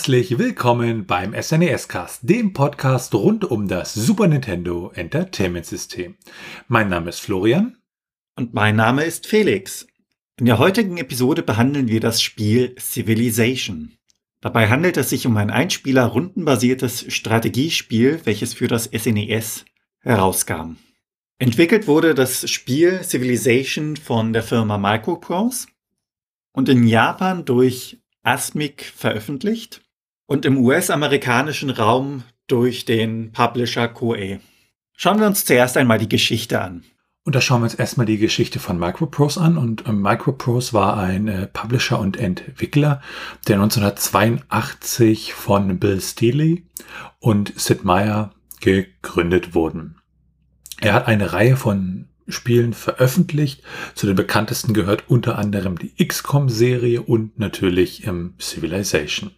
Herzlich willkommen beim SNES Cast, dem Podcast rund um das Super Nintendo Entertainment System. Mein Name ist Florian. Und mein Name ist Felix. In der heutigen Episode behandeln wir das Spiel Civilization. Dabei handelt es sich um ein Einspieler-rundenbasiertes Strategiespiel, welches für das SNES herauskam. Entwickelt wurde das Spiel Civilization von der Firma Microprose und in Japan durch Asmic veröffentlicht und im US-amerikanischen Raum durch den Publisher Koei. Schauen wir uns zuerst einmal die Geschichte an. Und da schauen wir uns erstmal die Geschichte von Microprose an. Und äh, Microprose war ein äh, Publisher und Entwickler, der 1982 von Bill Steely und Sid Meier gegründet wurden. Er hat eine Reihe von Spielen veröffentlicht. Zu den bekanntesten gehört unter anderem die XCOM-Serie und natürlich ähm, Civilization.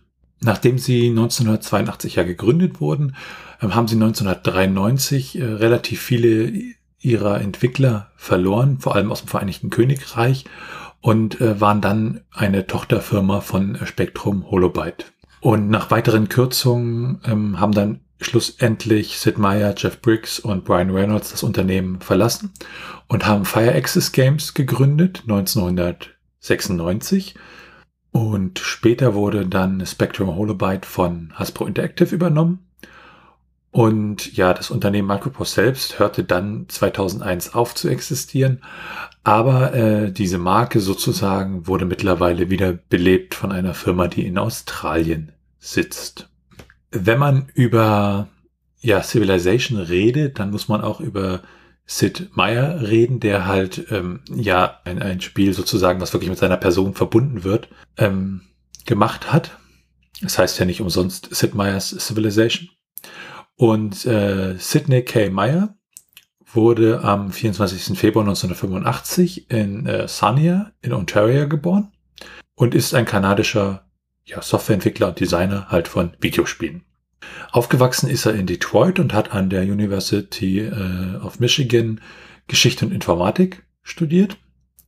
Nachdem sie 1982 ja gegründet wurden, ähm, haben sie 1993 äh, relativ viele ihrer Entwickler verloren, vor allem aus dem Vereinigten Königreich, und äh, waren dann eine Tochterfirma von Spectrum Holobyte. Und nach weiteren Kürzungen ähm, haben dann schlussendlich Sid Meier, Jeff Briggs und Brian Reynolds das Unternehmen verlassen und haben Fire Access Games gegründet 1996. Und später wurde dann Spectrum Holobyte von Hasbro Interactive übernommen. Und ja, das Unternehmen Micropost selbst hörte dann 2001 auf zu existieren. Aber äh, diese Marke sozusagen wurde mittlerweile wieder belebt von einer Firma, die in Australien sitzt wenn man über ja, Civilization redet, dann muss man auch über Sid Meier reden, der halt ähm, ja ein, ein Spiel sozusagen, was wirklich mit seiner Person verbunden wird, ähm, gemacht hat. Das heißt ja nicht umsonst Sid Meier's Civilization. Und äh, Sidney K. Meyer wurde am 24. Februar 1985 in äh, Sarnia in Ontario geboren und ist ein kanadischer ja, Softwareentwickler und Designer halt von Videospielen. Aufgewachsen ist er in Detroit und hat an der University äh, of Michigan Geschichte und Informatik studiert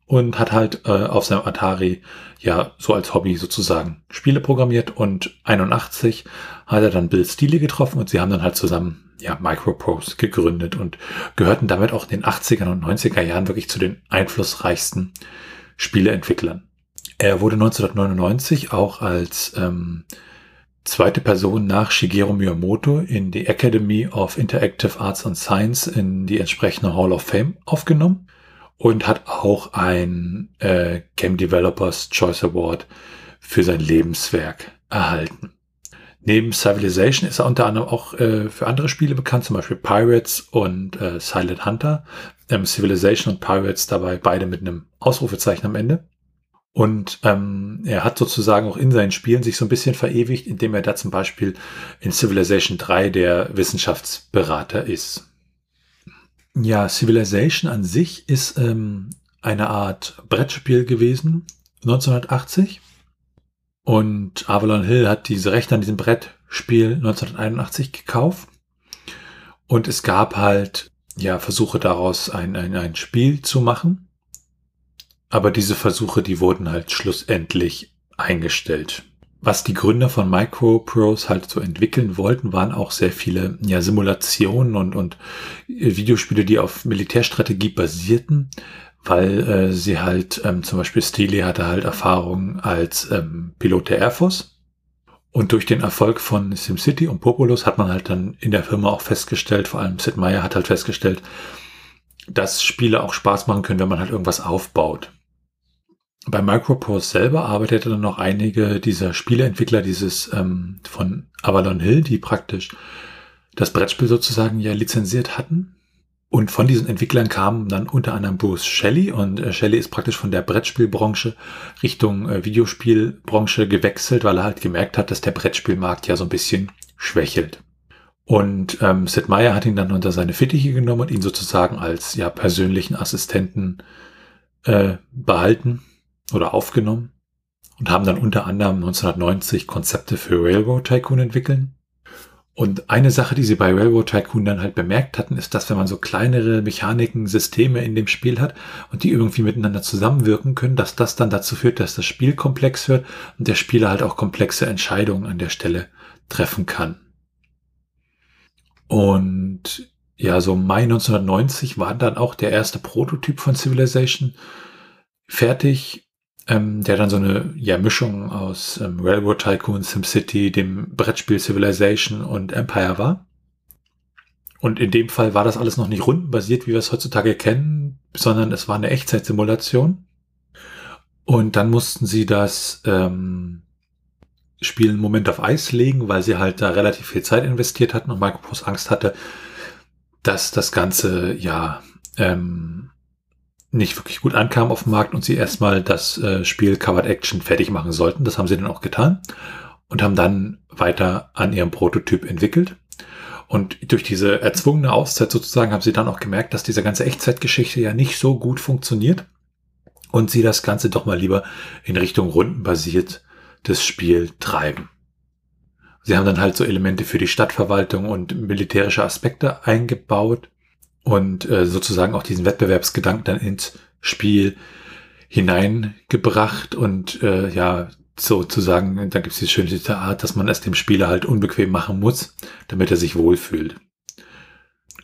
und hat halt äh, auf seinem Atari ja so als Hobby sozusagen Spiele programmiert und 81 hat er dann Bill Steele getroffen und sie haben dann halt zusammen ja Microprose gegründet und gehörten damit auch in den 80er und 90er Jahren wirklich zu den einflussreichsten Spieleentwicklern. Er wurde 1999 auch als ähm, zweite Person nach Shigeru Miyamoto in die Academy of Interactive Arts and Science in die entsprechende Hall of Fame aufgenommen und hat auch ein äh, Game Developers Choice Award für sein Lebenswerk erhalten. Neben Civilization ist er unter anderem auch äh, für andere Spiele bekannt, zum Beispiel Pirates und äh, Silent Hunter. Ähm, Civilization und Pirates dabei beide mit einem Ausrufezeichen am Ende. Und ähm, er hat sozusagen auch in seinen Spielen sich so ein bisschen verewigt, indem er da zum Beispiel in Civilization 3 der Wissenschaftsberater ist. Ja, Civilization an sich ist ähm, eine Art Brettspiel gewesen, 1980. Und Avalon Hill hat diese Rechte an diesem Brettspiel 1981 gekauft. Und es gab halt ja Versuche daraus ein, ein, ein Spiel zu machen. Aber diese Versuche, die wurden halt schlussendlich eingestellt. Was die Gründer von Microprose halt so entwickeln wollten, waren auch sehr viele ja, Simulationen und, und Videospiele, die auf Militärstrategie basierten, weil äh, sie halt ähm, zum Beispiel Steely hatte halt Erfahrung als ähm, Pilot der Air Force. Und durch den Erfolg von SimCity und Populous hat man halt dann in der Firma auch festgestellt, vor allem Sid Meier hat halt festgestellt, dass Spiele auch Spaß machen können, wenn man halt irgendwas aufbaut. Bei Microprose selber arbeitete dann noch einige dieser Spieleentwickler dieses ähm, von Avalon Hill, die praktisch das Brettspiel sozusagen ja lizenziert hatten. Und von diesen Entwicklern kamen dann unter anderem Bruce Shelley und äh, Shelley ist praktisch von der Brettspielbranche Richtung äh, Videospielbranche gewechselt, weil er halt gemerkt hat, dass der Brettspielmarkt ja so ein bisschen schwächelt. Und ähm, Sid Meier hat ihn dann unter seine Fittiche genommen und ihn sozusagen als ja persönlichen Assistenten äh, behalten oder aufgenommen und haben dann unter anderem 1990 Konzepte für Railroad Tycoon entwickeln. Und eine Sache, die sie bei Railroad Tycoon dann halt bemerkt hatten, ist, dass wenn man so kleinere Mechaniken, Systeme in dem Spiel hat und die irgendwie miteinander zusammenwirken können, dass das dann dazu führt, dass das Spiel komplex wird und der Spieler halt auch komplexe Entscheidungen an der Stelle treffen kann. Und ja, so Mai 1990 war dann auch der erste Prototyp von Civilization fertig, ähm, der dann so eine ja, Mischung aus ähm, Railroad Tycoon, SimCity, dem Brettspiel Civilization und Empire war. Und in dem Fall war das alles noch nicht rundenbasiert, wie wir es heutzutage kennen, sondern es war eine Echtzeitsimulation. Und dann mussten sie das ähm, Spiel einen Moment auf Eis legen, weil sie halt da relativ viel Zeit investiert hatten und Microprose Angst hatte, dass das Ganze ja ähm, nicht wirklich gut ankam auf dem Markt und sie erstmal das äh, Spiel Covered Action fertig machen sollten. Das haben sie dann auch getan und haben dann weiter an ihrem Prototyp entwickelt. Und durch diese erzwungene Auszeit sozusagen haben sie dann auch gemerkt, dass diese ganze Echtzeitgeschichte ja nicht so gut funktioniert und sie das Ganze doch mal lieber in Richtung rundenbasiert das Spiel treiben. Sie haben dann halt so Elemente für die Stadtverwaltung und militärische Aspekte eingebaut und äh, sozusagen auch diesen Wettbewerbsgedanken dann ins Spiel hineingebracht und äh, ja, sozusagen, da gibt es die schöne Art, dass man es dem Spieler halt unbequem machen muss, damit er sich wohlfühlt.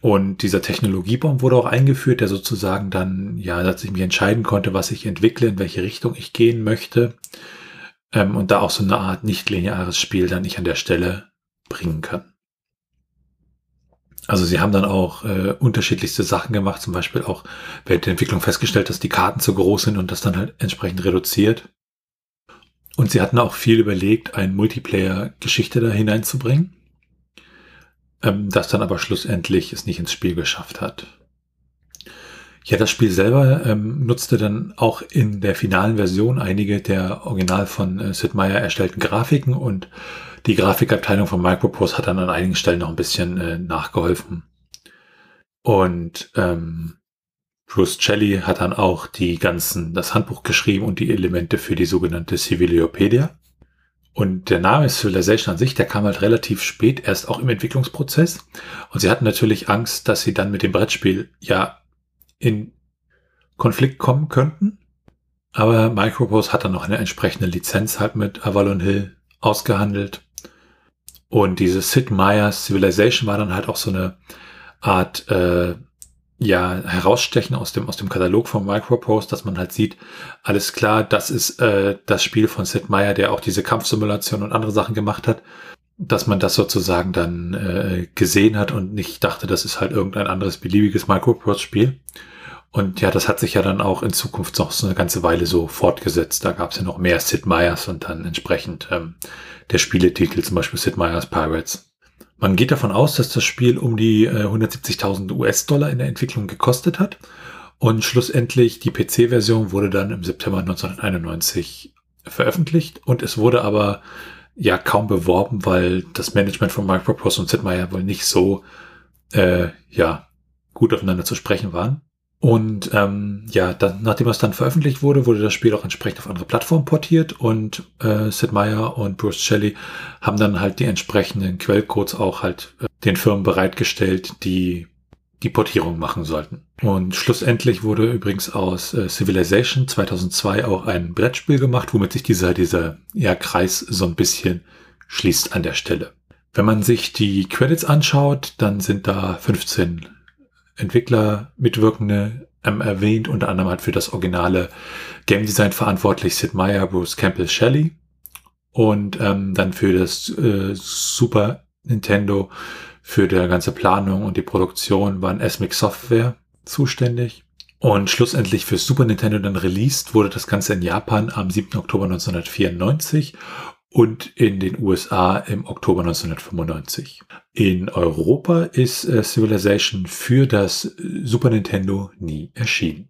Und dieser Technologiebaum wurde auch eingeführt, der sozusagen dann, ja, dass ich mich entscheiden konnte, was ich entwickle, in welche Richtung ich gehen möchte. Ähm, und da auch so eine Art nicht lineares Spiel dann ich an der Stelle bringen kann. Also sie haben dann auch äh, unterschiedlichste Sachen gemacht, zum Beispiel auch während der Entwicklung festgestellt, dass die Karten zu groß sind und das dann halt entsprechend reduziert. Und sie hatten auch viel überlegt, eine Multiplayer-Geschichte da hineinzubringen, ähm, das dann aber schlussendlich es nicht ins Spiel geschafft hat. Ja, das Spiel selber ähm, nutzte dann auch in der finalen Version einige der original von äh, Sid Meier erstellten Grafiken und die Grafikabteilung von Microprose hat dann an einigen Stellen noch ein bisschen äh, nachgeholfen. Und ähm, Bruce Shelley hat dann auch die ganzen, das Handbuch geschrieben und die Elemente für die sogenannte Civiliopedia. Und der Name Civilization an sich, der kam halt relativ spät, erst auch im Entwicklungsprozess. Und sie hatten natürlich Angst, dass sie dann mit dem Brettspiel ja in Konflikt kommen könnten. Aber Microprose hat dann noch eine entsprechende Lizenz halt mit Avalon Hill ausgehandelt. Und diese Sid Meier's Civilization war dann halt auch so eine Art, äh, ja, herausstechen aus dem, aus dem Katalog von Microprose, dass man halt sieht, alles klar, das ist äh, das Spiel von Sid Meier, der auch diese Kampfsimulation und andere Sachen gemacht hat, dass man das sozusagen dann äh, gesehen hat und nicht dachte, das ist halt irgendein anderes beliebiges Microprose-Spiel. Und ja, das hat sich ja dann auch in Zukunft noch so eine ganze Weile so fortgesetzt. Da gab es ja noch mehr Sid Meier's und dann entsprechend ähm, der Spieletitel, zum Beispiel Sid Meier's Pirates. Man geht davon aus, dass das Spiel um die äh, 170.000 US-Dollar in der Entwicklung gekostet hat. Und schlussendlich die PC-Version wurde dann im September 1991 veröffentlicht und es wurde aber ja kaum beworben, weil das Management von Microprose und Sid Meier wohl nicht so äh, ja gut aufeinander zu sprechen waren. Und ähm, ja, dann, nachdem es dann veröffentlicht wurde, wurde das Spiel auch entsprechend auf andere Plattformen portiert und äh, Sid Meier und Bruce Shelley haben dann halt die entsprechenden Quellcodes auch halt äh, den Firmen bereitgestellt, die die Portierung machen sollten. Und schlussendlich wurde übrigens aus äh, Civilization 2002 auch ein Brettspiel gemacht, womit sich dieser, dieser ja, Kreis so ein bisschen schließt an der Stelle. Wenn man sich die Credits anschaut, dann sind da 15 Entwickler, Mitwirkende ähm, erwähnt, unter anderem hat für das originale Game Design verantwortlich Sid Meier, Bruce Campbell Shelley und ähm, dann für das äh, Super Nintendo für die ganze Planung und die Produktion waren SMIC Software zuständig. Und schlussendlich für Super Nintendo dann released wurde das Ganze in Japan am 7. Oktober 1994 und in den USA im Oktober 1995. In Europa ist äh, Civilization für das äh, Super Nintendo nie erschienen.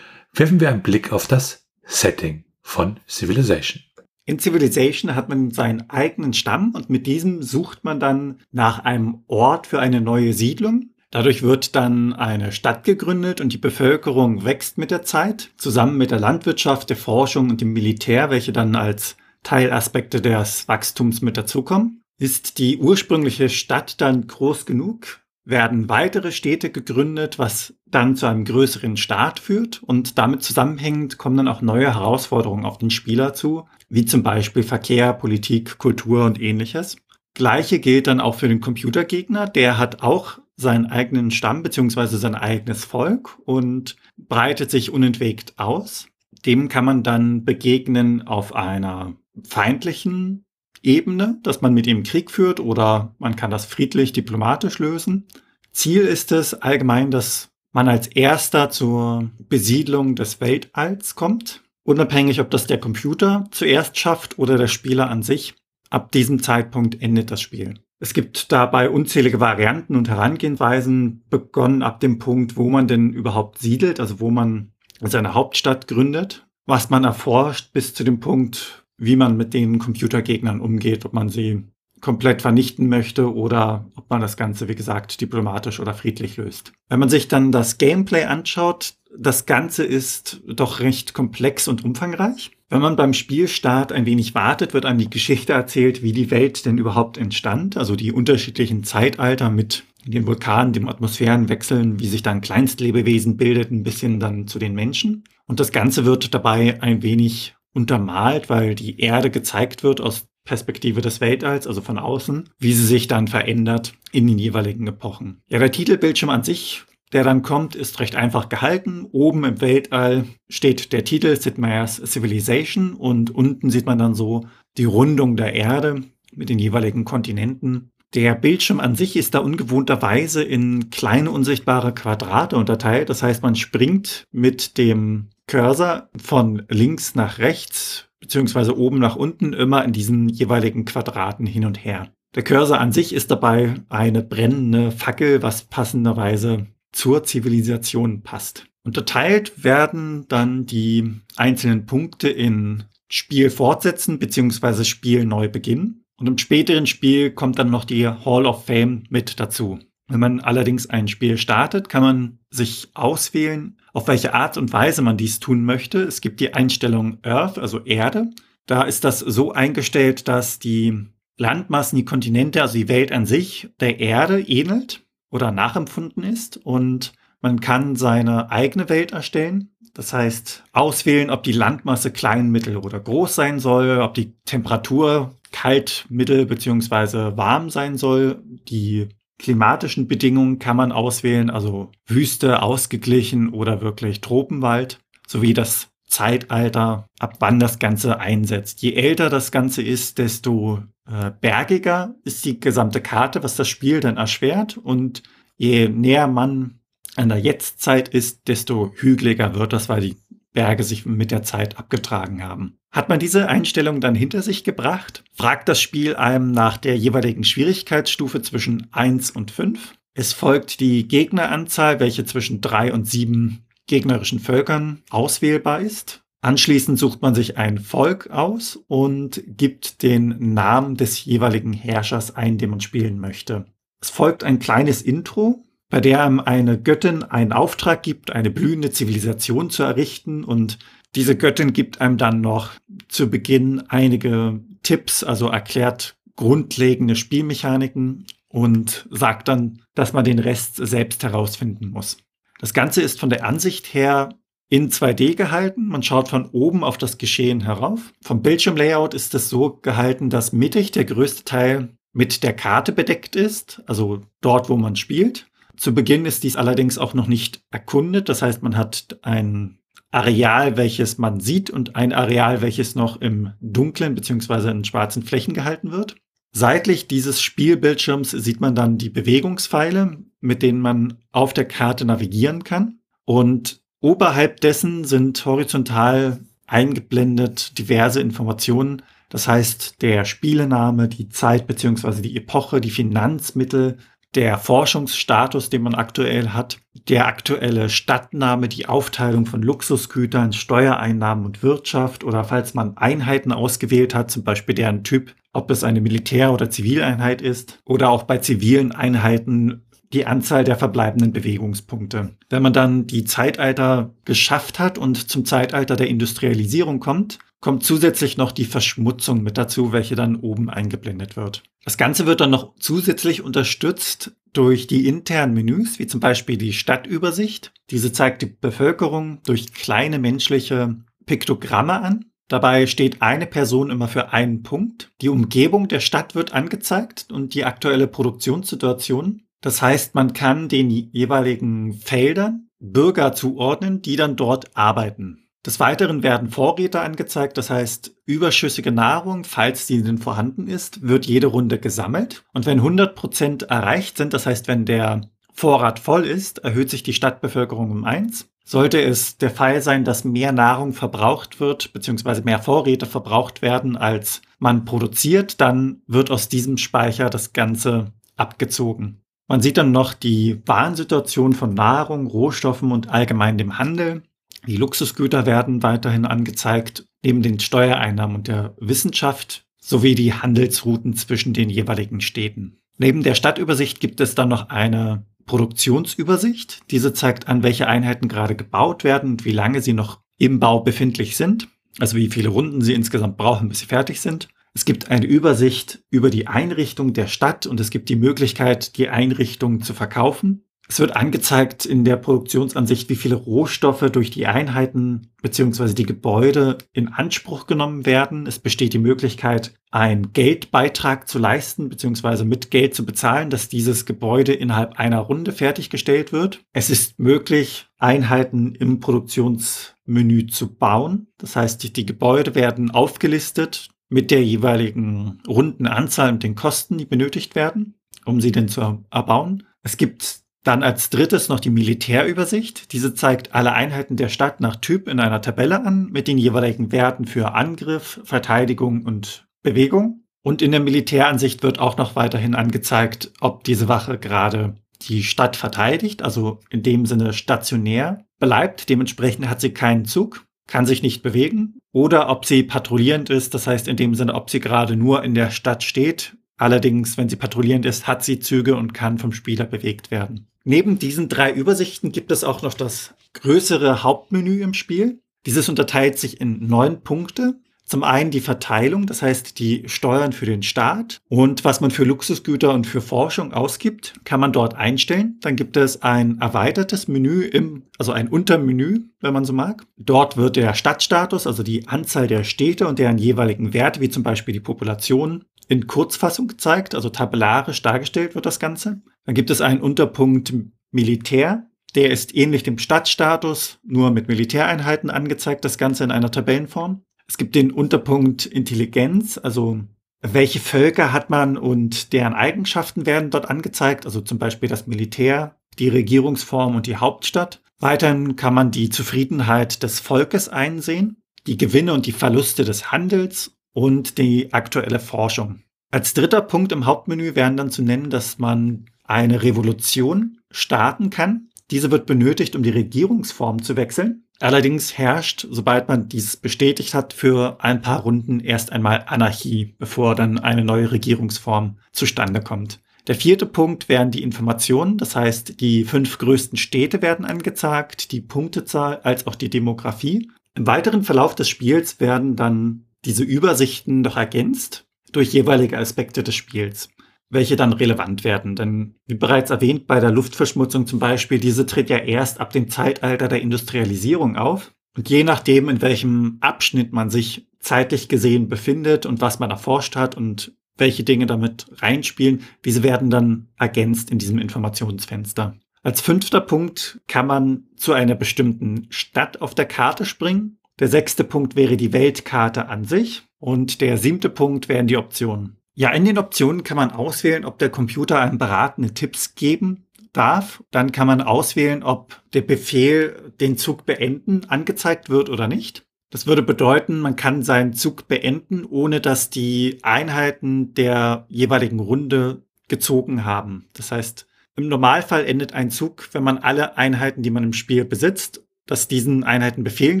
Werfen wir einen Blick auf das Setting von Civilization. In Civilization hat man seinen eigenen Stamm und mit diesem sucht man dann nach einem Ort für eine neue Siedlung. Dadurch wird dann eine Stadt gegründet und die Bevölkerung wächst mit der Zeit, zusammen mit der Landwirtschaft, der Forschung und dem Militär, welche dann als Teilaspekte des Wachstums mit dazukommen. Ist die ursprüngliche Stadt dann groß genug, werden weitere Städte gegründet, was dann zu einem größeren Staat führt und damit zusammenhängend kommen dann auch neue Herausforderungen auf den Spieler zu, wie zum Beispiel Verkehr, Politik, Kultur und ähnliches. Gleiche gilt dann auch für den Computergegner, der hat auch seinen eigenen Stamm beziehungsweise sein eigenes Volk und breitet sich unentwegt aus. Dem kann man dann begegnen auf einer feindlichen Ebene, dass man mit ihm Krieg führt oder man kann das friedlich diplomatisch lösen. Ziel ist es allgemein, dass man als erster zur Besiedlung des Weltalls kommt, unabhängig ob das der Computer zuerst schafft oder der Spieler an sich. Ab diesem Zeitpunkt endet das Spiel. Es gibt dabei unzählige Varianten und Herangehensweisen, begonnen ab dem Punkt, wo man denn überhaupt siedelt, also wo man seine Hauptstadt gründet, was man erforscht, bis zu dem Punkt, wie man mit den Computergegnern umgeht, ob man sie komplett vernichten möchte oder ob man das Ganze, wie gesagt, diplomatisch oder friedlich löst. Wenn man sich dann das Gameplay anschaut, das Ganze ist doch recht komplex und umfangreich. Wenn man beim Spielstart ein wenig wartet, wird einem die Geschichte erzählt, wie die Welt denn überhaupt entstand, also die unterschiedlichen Zeitalter mit den Vulkanen, dem Atmosphärenwechseln, wie sich dann Kleinstlebewesen bildet, ein bisschen dann zu den Menschen. Und das Ganze wird dabei ein wenig untermalt, weil die Erde gezeigt wird aus Perspektive des Weltalls, also von außen, wie sie sich dann verändert in den jeweiligen Epochen. Ja, der Titelbildschirm an sich, der dann kommt, ist recht einfach gehalten. Oben im Weltall steht der Titel Sid Meier's Civilization und unten sieht man dann so die Rundung der Erde mit den jeweiligen Kontinenten. Der Bildschirm an sich ist da ungewohnterweise in kleine unsichtbare Quadrate unterteilt. Das heißt, man springt mit dem Cursor von links nach rechts beziehungsweise oben nach unten immer in diesen jeweiligen Quadraten hin und her. Der Cursor an sich ist dabei eine brennende Fackel, was passenderweise zur Zivilisation passt. Unterteilt werden dann die einzelnen Punkte in Spiel fortsetzen beziehungsweise Spiel neu beginnen. Und im späteren Spiel kommt dann noch die Hall of Fame mit dazu. Wenn man allerdings ein Spiel startet, kann man sich auswählen, auf welche Art und Weise man dies tun möchte. Es gibt die Einstellung Earth, also Erde. Da ist das so eingestellt, dass die Landmassen, die Kontinente, also die Welt an sich der Erde ähnelt oder nachempfunden ist und man kann seine eigene Welt erstellen. Das heißt, auswählen, ob die Landmasse klein, mittel oder groß sein soll, ob die Temperatur kalt, mittel beziehungsweise warm sein soll, die klimatischen Bedingungen kann man auswählen, also Wüste, ausgeglichen oder wirklich Tropenwald, sowie das Zeitalter, ab wann das Ganze einsetzt. Je älter das Ganze ist, desto äh, bergiger ist die gesamte Karte, was das Spiel dann erschwert. Und je näher man an der Jetztzeit ist, desto hügeliger wird das, weil die Berge sich mit der Zeit abgetragen haben. Hat man diese Einstellung dann hinter sich gebracht, fragt das Spiel einem nach der jeweiligen Schwierigkeitsstufe zwischen 1 und 5. Es folgt die Gegneranzahl, welche zwischen 3 und 7 gegnerischen Völkern auswählbar ist. Anschließend sucht man sich ein Volk aus und gibt den Namen des jeweiligen Herrschers ein, den man spielen möchte. Es folgt ein kleines Intro, bei der einem eine Göttin einen Auftrag gibt, eine blühende Zivilisation zu errichten und diese Göttin gibt einem dann noch zu Beginn einige Tipps, also erklärt grundlegende Spielmechaniken und sagt dann, dass man den Rest selbst herausfinden muss. Das Ganze ist von der Ansicht her in 2D gehalten. Man schaut von oben auf das Geschehen herauf. Vom Bildschirmlayout ist es so gehalten, dass mittig der größte Teil mit der Karte bedeckt ist, also dort, wo man spielt. Zu Beginn ist dies allerdings auch noch nicht erkundet. Das heißt, man hat ein Areal, welches man sieht und ein Areal, welches noch im dunklen beziehungsweise in schwarzen Flächen gehalten wird. Seitlich dieses Spielbildschirms sieht man dann die Bewegungspfeile, mit denen man auf der Karte navigieren kann. Und oberhalb dessen sind horizontal eingeblendet diverse Informationen. Das heißt, der Spielename, die Zeit beziehungsweise die Epoche, die Finanzmittel, der Forschungsstatus, den man aktuell hat, der aktuelle Stadtname, die Aufteilung von Luxusgütern, Steuereinnahmen und Wirtschaft oder falls man Einheiten ausgewählt hat, zum Beispiel deren Typ, ob es eine Militär- oder Zivileinheit ist oder auch bei zivilen Einheiten die Anzahl der verbleibenden Bewegungspunkte. Wenn man dann die Zeitalter geschafft hat und zum Zeitalter der Industrialisierung kommt, kommt zusätzlich noch die Verschmutzung mit dazu, welche dann oben eingeblendet wird. Das Ganze wird dann noch zusätzlich unterstützt durch die internen Menüs, wie zum Beispiel die Stadtübersicht. Diese zeigt die Bevölkerung durch kleine menschliche Piktogramme an. Dabei steht eine Person immer für einen Punkt. Die Umgebung der Stadt wird angezeigt und die aktuelle Produktionssituation. Das heißt, man kann den jeweiligen Feldern Bürger zuordnen, die dann dort arbeiten. Des Weiteren werden Vorräte angezeigt, das heißt überschüssige Nahrung, falls die denn vorhanden ist, wird jede Runde gesammelt. Und wenn 100 Prozent erreicht sind, das heißt wenn der Vorrat voll ist, erhöht sich die Stadtbevölkerung um eins. Sollte es der Fall sein, dass mehr Nahrung verbraucht wird, beziehungsweise mehr Vorräte verbraucht werden, als man produziert, dann wird aus diesem Speicher das Ganze abgezogen. Man sieht dann noch die Warensituation von Nahrung, Rohstoffen und allgemein dem Handel. Die Luxusgüter werden weiterhin angezeigt, neben den Steuereinnahmen und der Wissenschaft sowie die Handelsrouten zwischen den jeweiligen Städten. Neben der Stadtübersicht gibt es dann noch eine Produktionsübersicht. Diese zeigt an, welche Einheiten gerade gebaut werden und wie lange sie noch im Bau befindlich sind. Also wie viele Runden sie insgesamt brauchen, bis sie fertig sind. Es gibt eine Übersicht über die Einrichtung der Stadt und es gibt die Möglichkeit, die Einrichtung zu verkaufen. Es wird angezeigt in der Produktionsansicht, wie viele Rohstoffe durch die Einheiten bzw. die Gebäude in Anspruch genommen werden. Es besteht die Möglichkeit, einen Geldbeitrag zu leisten bzw. mit Geld zu bezahlen, dass dieses Gebäude innerhalb einer Runde fertiggestellt wird. Es ist möglich, Einheiten im Produktionsmenü zu bauen. Das heißt, die Gebäude werden aufgelistet mit der jeweiligen Rundenanzahl und den Kosten, die benötigt werden, um sie denn zu erbauen. Es gibt dann als drittes noch die Militärübersicht. Diese zeigt alle Einheiten der Stadt nach Typ in einer Tabelle an mit den jeweiligen Werten für Angriff, Verteidigung und Bewegung. Und in der Militäransicht wird auch noch weiterhin angezeigt, ob diese Wache gerade die Stadt verteidigt, also in dem Sinne stationär bleibt. Dementsprechend hat sie keinen Zug, kann sich nicht bewegen. Oder ob sie patrouillierend ist, das heißt in dem Sinne, ob sie gerade nur in der Stadt steht. Allerdings, wenn sie patrouillierend ist, hat sie Züge und kann vom Spieler bewegt werden. Neben diesen drei Übersichten gibt es auch noch das größere Hauptmenü im Spiel. Dieses unterteilt sich in neun Punkte. Zum einen die Verteilung, das heißt die Steuern für den Staat und was man für Luxusgüter und für Forschung ausgibt, kann man dort einstellen. Dann gibt es ein erweitertes Menü im, also ein Untermenü, wenn man so mag. Dort wird der Stadtstatus, also die Anzahl der Städte und deren jeweiligen Werte, wie zum Beispiel die Population, in Kurzfassung gezeigt, also tabellarisch dargestellt wird das Ganze. Dann gibt es einen Unterpunkt Militär. Der ist ähnlich dem Stadtstatus, nur mit Militäreinheiten angezeigt, das Ganze in einer Tabellenform. Es gibt den Unterpunkt Intelligenz, also welche Völker hat man und deren Eigenschaften werden dort angezeigt, also zum Beispiel das Militär, die Regierungsform und die Hauptstadt. Weiterhin kann man die Zufriedenheit des Volkes einsehen, die Gewinne und die Verluste des Handels und die aktuelle Forschung. Als dritter Punkt im Hauptmenü wären dann zu nennen, dass man eine Revolution starten kann. Diese wird benötigt, um die Regierungsform zu wechseln. Allerdings herrscht, sobald man dies bestätigt hat, für ein paar Runden erst einmal Anarchie, bevor dann eine neue Regierungsform zustande kommt. Der vierte Punkt wären die Informationen, das heißt, die fünf größten Städte werden angezeigt, die Punktezahl als auch die Demografie. Im weiteren Verlauf des Spiels werden dann diese Übersichten doch ergänzt durch jeweilige Aspekte des Spiels, welche dann relevant werden. Denn wie bereits erwähnt bei der Luftverschmutzung zum Beispiel, diese tritt ja erst ab dem Zeitalter der Industrialisierung auf. Und je nachdem, in welchem Abschnitt man sich zeitlich gesehen befindet und was man erforscht hat und welche Dinge damit reinspielen, diese werden dann ergänzt in diesem Informationsfenster. Als fünfter Punkt kann man zu einer bestimmten Stadt auf der Karte springen der sechste Punkt wäre die Weltkarte an sich. Und der siebte Punkt wären die Optionen. Ja, in den Optionen kann man auswählen, ob der Computer einem beratende Tipps geben darf. Dann kann man auswählen, ob der Befehl den Zug beenden angezeigt wird oder nicht. Das würde bedeuten, man kann seinen Zug beenden, ohne dass die Einheiten der jeweiligen Runde gezogen haben. Das heißt, im Normalfall endet ein Zug, wenn man alle Einheiten, die man im Spiel besitzt, dass diesen Einheiten Befehlen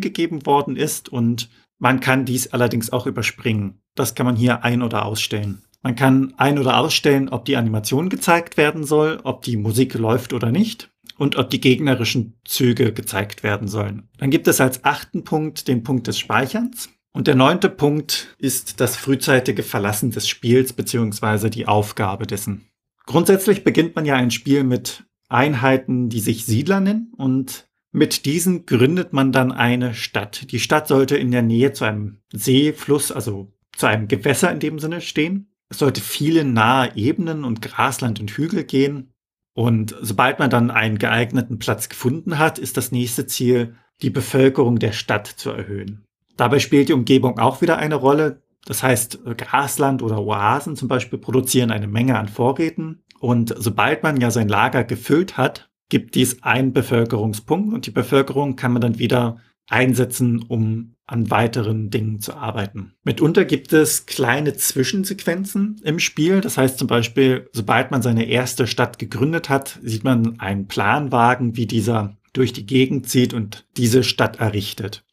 gegeben worden ist und man kann dies allerdings auch überspringen. Das kann man hier ein- oder ausstellen. Man kann ein- oder ausstellen, ob die Animation gezeigt werden soll, ob die Musik läuft oder nicht und ob die gegnerischen Züge gezeigt werden sollen. Dann gibt es als achten Punkt den Punkt des Speicherns. Und der neunte Punkt ist das frühzeitige Verlassen des Spiels beziehungsweise die Aufgabe dessen. Grundsätzlich beginnt man ja ein Spiel mit Einheiten, die sich Siedler nennen und mit diesen gründet man dann eine Stadt. Die Stadt sollte in der Nähe zu einem See, Fluss, also zu einem Gewässer in dem Sinne stehen. Es sollte viele nahe Ebenen und Grasland und Hügel gehen. Und sobald man dann einen geeigneten Platz gefunden hat, ist das nächste Ziel, die Bevölkerung der Stadt zu erhöhen. Dabei spielt die Umgebung auch wieder eine Rolle. Das heißt, Grasland oder Oasen zum Beispiel produzieren eine Menge an Vorräten. Und sobald man ja sein Lager gefüllt hat, gibt dies einen Bevölkerungspunkt und die Bevölkerung kann man dann wieder einsetzen, um an weiteren Dingen zu arbeiten. Mitunter gibt es kleine Zwischensequenzen im Spiel. Das heißt zum Beispiel, sobald man seine erste Stadt gegründet hat, sieht man einen Planwagen, wie dieser durch die Gegend zieht und diese Stadt errichtet.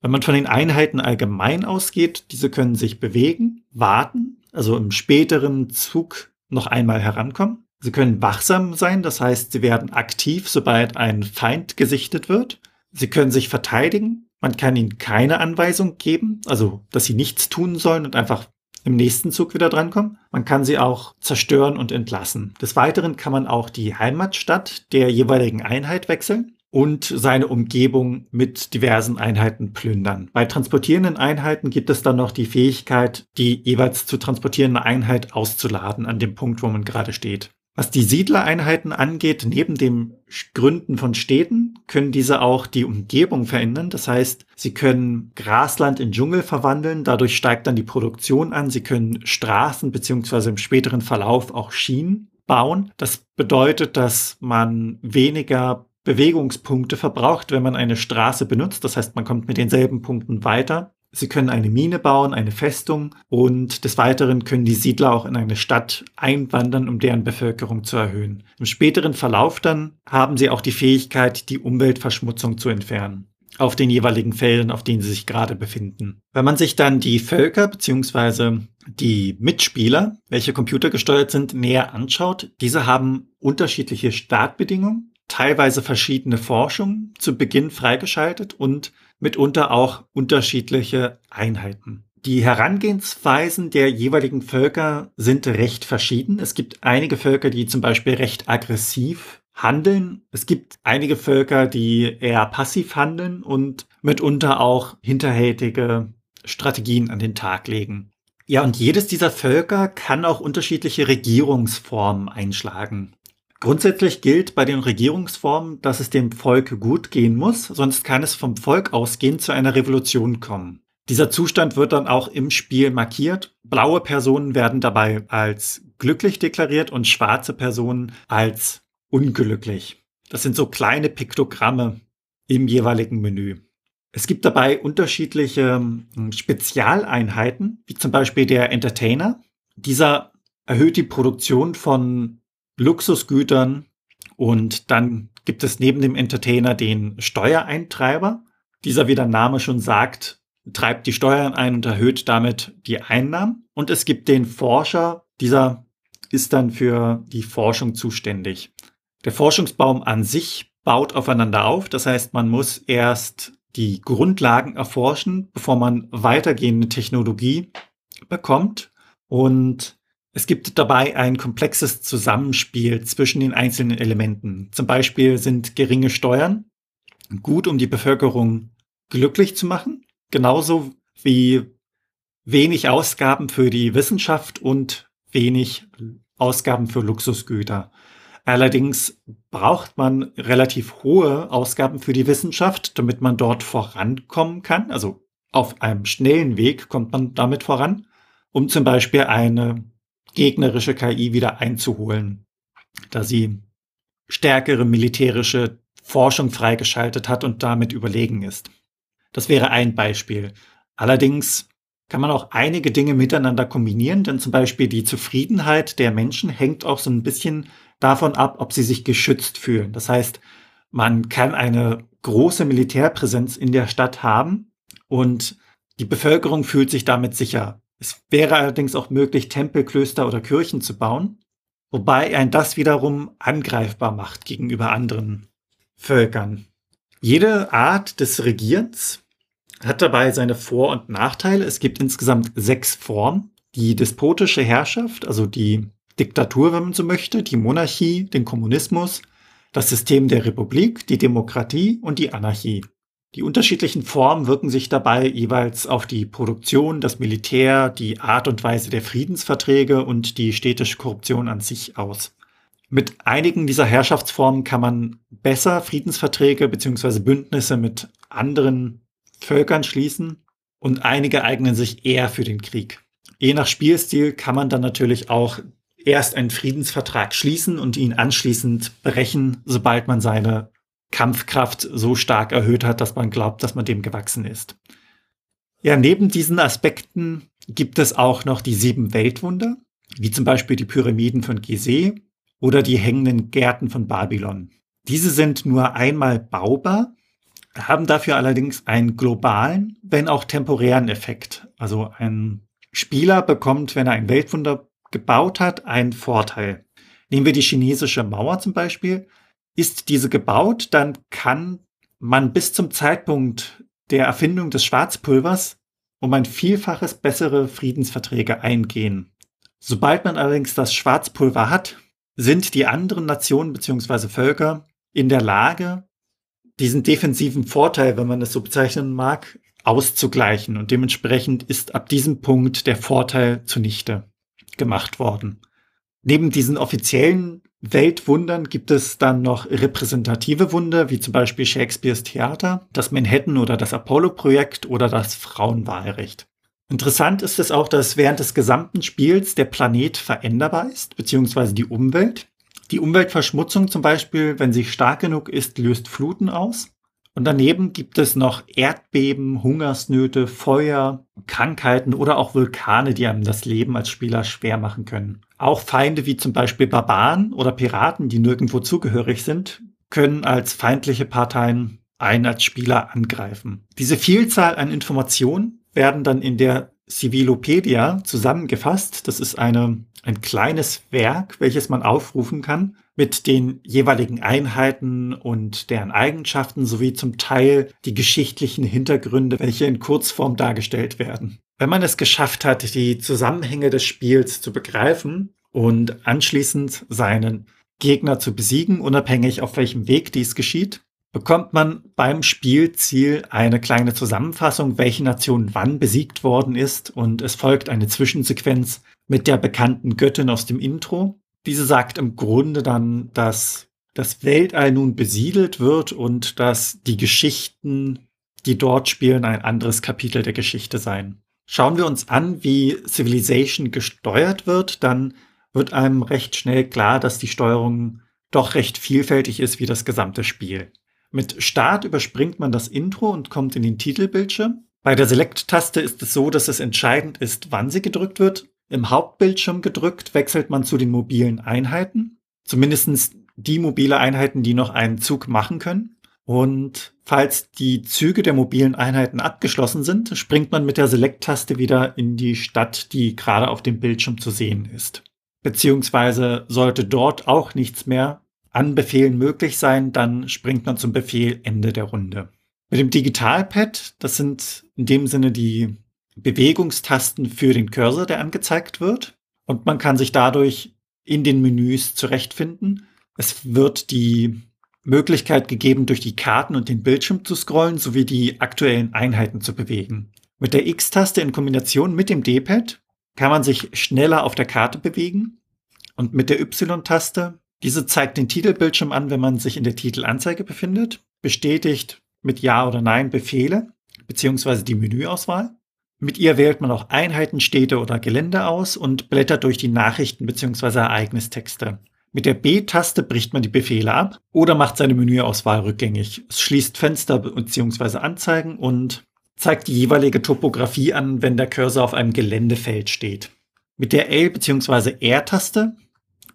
Wenn man von den Einheiten allgemein ausgeht, diese können sich bewegen, warten, also im späteren Zug noch einmal herankommen. Sie können wachsam sein, das heißt, sie werden aktiv, sobald ein Feind gesichtet wird. Sie können sich verteidigen. Man kann ihnen keine Anweisung geben, also dass sie nichts tun sollen und einfach im nächsten Zug wieder drankommen. Man kann sie auch zerstören und entlassen. Des Weiteren kann man auch die Heimatstadt der jeweiligen Einheit wechseln und seine Umgebung mit diversen Einheiten plündern. Bei transportierenden Einheiten gibt es dann noch die Fähigkeit, die jeweils zu transportierende Einheit auszuladen an dem Punkt, wo man gerade steht. Was die Siedlereinheiten angeht, neben dem Gründen von Städten, können diese auch die Umgebung verändern. Das heißt, sie können Grasland in Dschungel verwandeln, dadurch steigt dann die Produktion an. Sie können Straßen beziehungsweise im späteren Verlauf auch Schienen bauen. Das bedeutet, dass man weniger Bewegungspunkte verbraucht, wenn man eine Straße benutzt. Das heißt, man kommt mit denselben Punkten weiter. Sie können eine Mine bauen, eine Festung und des Weiteren können die Siedler auch in eine Stadt einwandern, um deren Bevölkerung zu erhöhen. Im späteren Verlauf dann haben sie auch die Fähigkeit, die Umweltverschmutzung zu entfernen auf den jeweiligen Feldern, auf denen sie sich gerade befinden. Wenn man sich dann die Völker bzw. die Mitspieler, welche computergesteuert sind, näher anschaut, diese haben unterschiedliche Startbedingungen, teilweise verschiedene Forschungen zu Beginn freigeschaltet und mitunter auch unterschiedliche Einheiten. Die Herangehensweisen der jeweiligen Völker sind recht verschieden. Es gibt einige Völker, die zum Beispiel recht aggressiv handeln. Es gibt einige Völker, die eher passiv handeln und mitunter auch hinterhältige Strategien an den Tag legen. Ja, und jedes dieser Völker kann auch unterschiedliche Regierungsformen einschlagen. Grundsätzlich gilt bei den Regierungsformen, dass es dem Volk gut gehen muss, sonst kann es vom Volk ausgehend zu einer Revolution kommen. Dieser Zustand wird dann auch im Spiel markiert. Blaue Personen werden dabei als glücklich deklariert und schwarze Personen als unglücklich. Das sind so kleine Piktogramme im jeweiligen Menü. Es gibt dabei unterschiedliche hm, Spezialeinheiten, wie zum Beispiel der Entertainer. Dieser erhöht die Produktion von Luxusgütern und dann gibt es neben dem Entertainer den Steuereintreiber. Dieser, wie der Name schon sagt, treibt die Steuern ein und erhöht damit die Einnahmen. Und es gibt den Forscher, dieser ist dann für die Forschung zuständig. Der Forschungsbaum an sich baut aufeinander auf. Das heißt, man muss erst die Grundlagen erforschen, bevor man weitergehende Technologie bekommt. Und es gibt dabei ein komplexes Zusammenspiel zwischen den einzelnen Elementen. Zum Beispiel sind geringe Steuern gut, um die Bevölkerung glücklich zu machen, genauso wie wenig Ausgaben für die Wissenschaft und wenig Ausgaben für Luxusgüter. Allerdings braucht man relativ hohe Ausgaben für die Wissenschaft, damit man dort vorankommen kann. Also auf einem schnellen Weg kommt man damit voran, um zum Beispiel eine gegnerische KI wieder einzuholen, da sie stärkere militärische Forschung freigeschaltet hat und damit überlegen ist. Das wäre ein Beispiel. Allerdings kann man auch einige Dinge miteinander kombinieren, denn zum Beispiel die Zufriedenheit der Menschen hängt auch so ein bisschen davon ab, ob sie sich geschützt fühlen. Das heißt, man kann eine große Militärpräsenz in der Stadt haben und die Bevölkerung fühlt sich damit sicher. Es wäre allerdings auch möglich, Tempel, Klöster oder Kirchen zu bauen, wobei ein das wiederum angreifbar macht gegenüber anderen Völkern. Jede Art des Regierens hat dabei seine Vor- und Nachteile. Es gibt insgesamt sechs Formen. Die despotische Herrschaft, also die Diktatur, wenn man so möchte, die Monarchie, den Kommunismus, das System der Republik, die Demokratie und die Anarchie. Die unterschiedlichen Formen wirken sich dabei jeweils auf die Produktion, das Militär, die Art und Weise der Friedensverträge und die städtische Korruption an sich aus. Mit einigen dieser Herrschaftsformen kann man besser Friedensverträge bzw. Bündnisse mit anderen Völkern schließen und einige eignen sich eher für den Krieg. Je nach Spielstil kann man dann natürlich auch erst einen Friedensvertrag schließen und ihn anschließend brechen, sobald man seine Kampfkraft so stark erhöht hat, dass man glaubt, dass man dem gewachsen ist. Ja, neben diesen Aspekten gibt es auch noch die sieben Weltwunder, wie zum Beispiel die Pyramiden von Gizeh oder die hängenden Gärten von Babylon. Diese sind nur einmal baubar, haben dafür allerdings einen globalen, wenn auch temporären Effekt. Also ein Spieler bekommt, wenn er ein Weltwunder gebaut hat, einen Vorteil. Nehmen wir die chinesische Mauer zum Beispiel. Ist diese gebaut, dann kann man bis zum Zeitpunkt der Erfindung des Schwarzpulvers um ein Vielfaches bessere Friedensverträge eingehen. Sobald man allerdings das Schwarzpulver hat, sind die anderen Nationen bzw. Völker in der Lage, diesen defensiven Vorteil, wenn man es so bezeichnen mag, auszugleichen. Und dementsprechend ist ab diesem Punkt der Vorteil zunichte gemacht worden. Neben diesen offiziellen Weltwundern gibt es dann noch repräsentative Wunder, wie zum Beispiel Shakespeares Theater, das Manhattan oder das Apollo-Projekt oder das Frauenwahlrecht. Interessant ist es auch, dass während des gesamten Spiels der Planet veränderbar ist, beziehungsweise die Umwelt. Die Umweltverschmutzung zum Beispiel, wenn sie stark genug ist, löst Fluten aus. Und daneben gibt es noch Erdbeben, Hungersnöte, Feuer, Krankheiten oder auch Vulkane, die einem das Leben als Spieler schwer machen können. Auch Feinde wie zum Beispiel Barbaren oder Piraten, die nirgendwo zugehörig sind, können als feindliche Parteien einen als Spieler angreifen. Diese Vielzahl an Informationen werden dann in der Civilopedia zusammengefasst. Das ist eine, ein kleines Werk, welches man aufrufen kann mit den jeweiligen Einheiten und deren Eigenschaften sowie zum Teil die geschichtlichen Hintergründe, welche in Kurzform dargestellt werden. Wenn man es geschafft hat, die Zusammenhänge des Spiels zu begreifen und anschließend seinen Gegner zu besiegen, unabhängig auf welchem Weg dies geschieht, bekommt man beim Spielziel eine kleine Zusammenfassung, welche Nation wann besiegt worden ist und es folgt eine Zwischensequenz mit der bekannten Göttin aus dem Intro. Diese sagt im Grunde dann, dass das Weltall nun besiedelt wird und dass die Geschichten, die dort spielen, ein anderes Kapitel der Geschichte seien. Schauen wir uns an, wie Civilization gesteuert wird, dann wird einem recht schnell klar, dass die Steuerung doch recht vielfältig ist wie das gesamte Spiel. Mit Start überspringt man das Intro und kommt in den Titelbildschirm. Bei der Select-Taste ist es so, dass es entscheidend ist, wann sie gedrückt wird. Im Hauptbildschirm gedrückt wechselt man zu den mobilen Einheiten. Zumindest die mobile Einheiten, die noch einen Zug machen können. Und falls die Züge der mobilen Einheiten abgeschlossen sind, springt man mit der Select-Taste wieder in die Stadt, die gerade auf dem Bildschirm zu sehen ist. Beziehungsweise sollte dort auch nichts mehr an Befehlen möglich sein, dann springt man zum Befehl Ende der Runde. Mit dem Digitalpad, das sind in dem Sinne die Bewegungstasten für den Cursor, der angezeigt wird. Und man kann sich dadurch in den Menüs zurechtfinden. Es wird die Möglichkeit gegeben, durch die Karten und den Bildschirm zu scrollen, sowie die aktuellen Einheiten zu bewegen. Mit der X-Taste in Kombination mit dem D-Pad kann man sich schneller auf der Karte bewegen und mit der Y-Taste diese zeigt den Titelbildschirm an, wenn man sich in der Titelanzeige befindet, bestätigt mit Ja oder Nein Befehle beziehungsweise die Menüauswahl. Mit ihr wählt man auch Einheiten, Städte oder Gelände aus und blättert durch die Nachrichten beziehungsweise Ereignistexte. Mit der B-Taste bricht man die Befehle ab oder macht seine Menüauswahl rückgängig. Es schließt Fenster beziehungsweise Anzeigen und zeigt die jeweilige Topografie an, wenn der Cursor auf einem Geländefeld steht. Mit der L- beziehungsweise R-Taste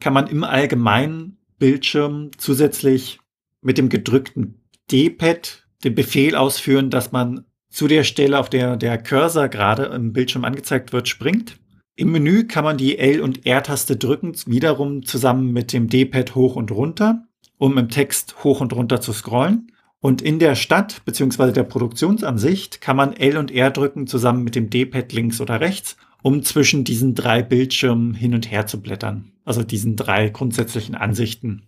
kann man im allgemeinen Bildschirm zusätzlich mit dem gedrückten D-Pad den Befehl ausführen, dass man zu der Stelle, auf der der Cursor gerade im Bildschirm angezeigt wird, springt. Im Menü kann man die L- und R-Taste drücken, wiederum zusammen mit dem D-Pad hoch und runter, um im Text hoch und runter zu scrollen. Und in der Stadt bzw. der Produktionsansicht kann man L und R drücken zusammen mit dem D-Pad links oder rechts, um zwischen diesen drei Bildschirmen hin und her zu blättern. Also diesen drei grundsätzlichen Ansichten.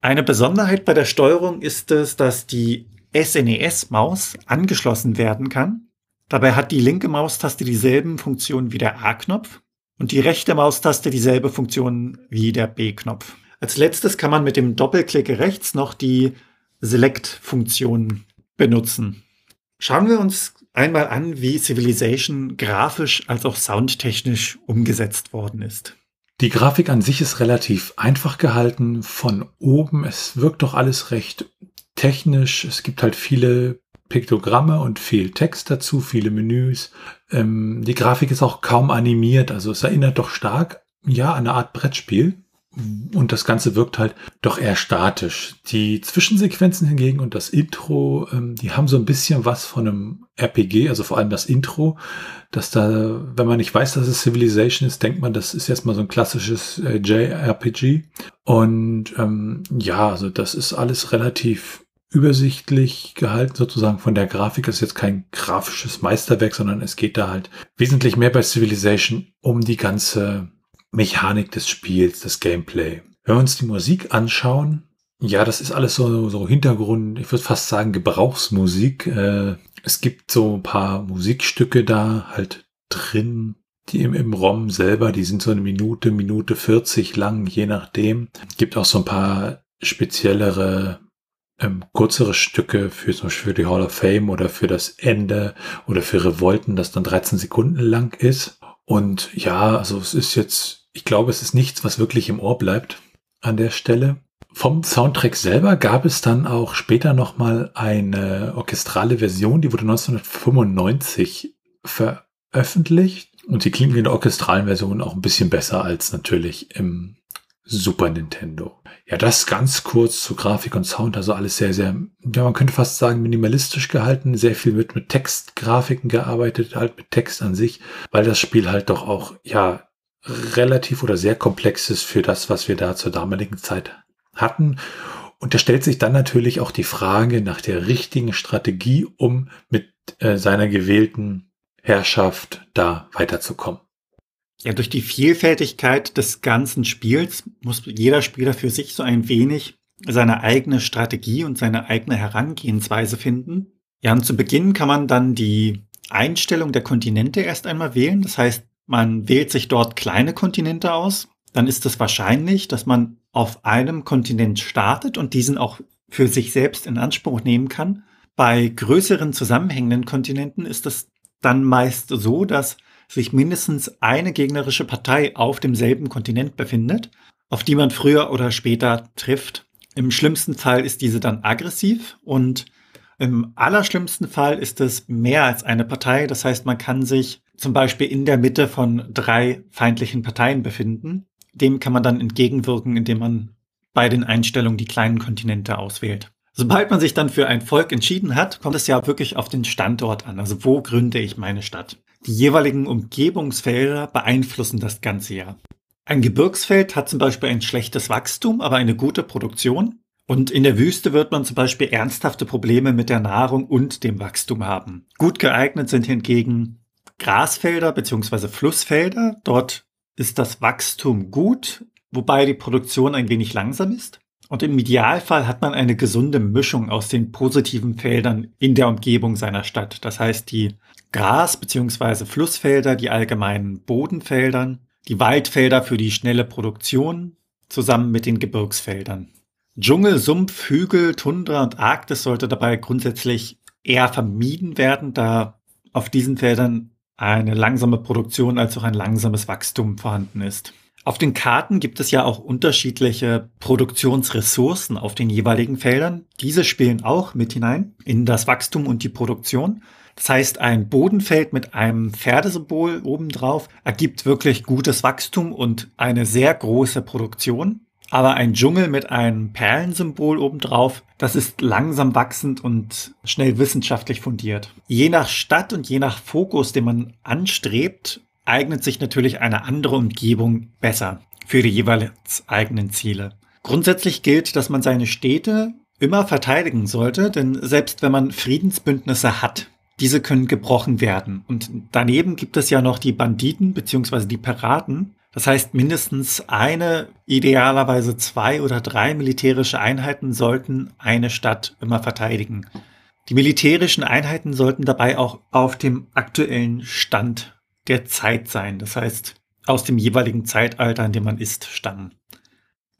Eine Besonderheit bei der Steuerung ist es, dass die SNES-Maus angeschlossen werden kann. Dabei hat die linke Maustaste dieselben Funktionen wie der A-Knopf und die rechte Maustaste dieselbe Funktion wie der B-Knopf. Als letztes kann man mit dem Doppelklick rechts noch die Select-Funktion benutzen. Schauen wir uns einmal an, wie Civilization grafisch als auch soundtechnisch umgesetzt worden ist. Die Grafik an sich ist relativ einfach gehalten. Von oben, es wirkt doch alles recht technisch. Es gibt halt viele Piktogramme und viel Text dazu, viele Menüs. Ähm, die Grafik ist auch kaum animiert, also es erinnert doch stark, ja, an eine Art Brettspiel. Und das Ganze wirkt halt doch eher statisch. Die Zwischensequenzen hingegen und das Intro, ähm, die haben so ein bisschen was von einem RPG, also vor allem das Intro, dass da, wenn man nicht weiß, dass es Civilization ist, denkt man, das ist erstmal so ein klassisches äh, JRPG. Und ähm, ja, also das ist alles relativ übersichtlich gehalten, sozusagen von der Grafik. Das ist jetzt kein grafisches Meisterwerk, sondern es geht da halt wesentlich mehr bei Civilization um die ganze Mechanik des Spiels, das Gameplay. Wenn wir uns die Musik anschauen, ja, das ist alles so, so Hintergrund, ich würde fast sagen Gebrauchsmusik. Äh, es gibt so ein paar Musikstücke da halt drin, die im, im ROM selber, die sind so eine Minute, Minute 40 lang, je nachdem. Gibt auch so ein paar speziellere, ähm, kürzere Stücke für zum Beispiel für die Hall of Fame oder für das Ende oder für Revolten, das dann 13 Sekunden lang ist. Und ja, also es ist jetzt ich glaube, es ist nichts, was wirklich im Ohr bleibt an der Stelle. Vom Soundtrack selber gab es dann auch später nochmal eine orchestrale Version, die wurde 1995 veröffentlicht. Und sie klingt in der orchestralen Version auch ein bisschen besser als natürlich im Super Nintendo. Ja, das ganz kurz zu Grafik und Sound, also alles sehr, sehr, ja, man könnte fast sagen minimalistisch gehalten, sehr viel wird mit Textgrafiken gearbeitet, halt mit Text an sich, weil das Spiel halt doch auch, ja, relativ oder sehr komplex ist für das, was wir da zur damaligen Zeit hatten. Und da stellt sich dann natürlich auch die Frage nach der richtigen Strategie, um mit äh, seiner gewählten Herrschaft da weiterzukommen. Ja, durch die Vielfältigkeit des ganzen Spiels muss jeder Spieler für sich so ein wenig seine eigene Strategie und seine eigene Herangehensweise finden. Ja, und zu Beginn kann man dann die Einstellung der Kontinente erst einmal wählen. Das heißt, man wählt sich dort kleine Kontinente aus, dann ist es wahrscheinlich, dass man auf einem Kontinent startet und diesen auch für sich selbst in Anspruch nehmen kann. Bei größeren zusammenhängenden Kontinenten ist es dann meist so, dass sich mindestens eine gegnerische Partei auf demselben Kontinent befindet, auf die man früher oder später trifft. Im schlimmsten Fall ist diese dann aggressiv und im allerschlimmsten Fall ist es mehr als eine Partei. Das heißt, man kann sich zum Beispiel in der Mitte von drei feindlichen Parteien befinden. Dem kann man dann entgegenwirken, indem man bei den Einstellungen die kleinen Kontinente auswählt. Sobald man sich dann für ein Volk entschieden hat, kommt es ja wirklich auf den Standort an. Also wo gründe ich meine Stadt? Die jeweiligen Umgebungsfelder beeinflussen das ganze ja. Ein Gebirgsfeld hat zum Beispiel ein schlechtes Wachstum, aber eine gute Produktion. Und in der Wüste wird man zum Beispiel ernsthafte Probleme mit der Nahrung und dem Wachstum haben. Gut geeignet sind hingegen Grasfelder bzw. Flussfelder. Dort ist das Wachstum gut, wobei die Produktion ein wenig langsam ist. Und im Idealfall hat man eine gesunde Mischung aus den positiven Feldern in der Umgebung seiner Stadt. Das heißt, die Gras- bzw. Flussfelder, die allgemeinen Bodenfeldern, die Waldfelder für die schnelle Produktion zusammen mit den Gebirgsfeldern. Dschungel, Sumpf, Hügel, Tundra und Arktis sollte dabei grundsätzlich eher vermieden werden, da auf diesen Feldern eine langsame Produktion als auch ein langsames Wachstum vorhanden ist. Auf den Karten gibt es ja auch unterschiedliche Produktionsressourcen auf den jeweiligen Feldern. Diese spielen auch mit hinein in das Wachstum und die Produktion. Das heißt, ein Bodenfeld mit einem Pferdesymbol obendrauf ergibt wirklich gutes Wachstum und eine sehr große Produktion. Aber ein Dschungel mit einem Perlensymbol obendrauf, das ist langsam wachsend und schnell wissenschaftlich fundiert. Je nach Stadt und je nach Fokus, den man anstrebt, eignet sich natürlich eine andere Umgebung besser für die jeweils eigenen Ziele. Grundsätzlich gilt, dass man seine Städte immer verteidigen sollte, denn selbst wenn man Friedensbündnisse hat, diese können gebrochen werden. Und daneben gibt es ja noch die Banditen bzw. die Piraten. Das heißt, mindestens eine, idealerweise zwei oder drei militärische Einheiten sollten eine Stadt immer verteidigen. Die militärischen Einheiten sollten dabei auch auf dem aktuellen Stand der Zeit sein. Das heißt, aus dem jeweiligen Zeitalter, in dem man ist, stammen.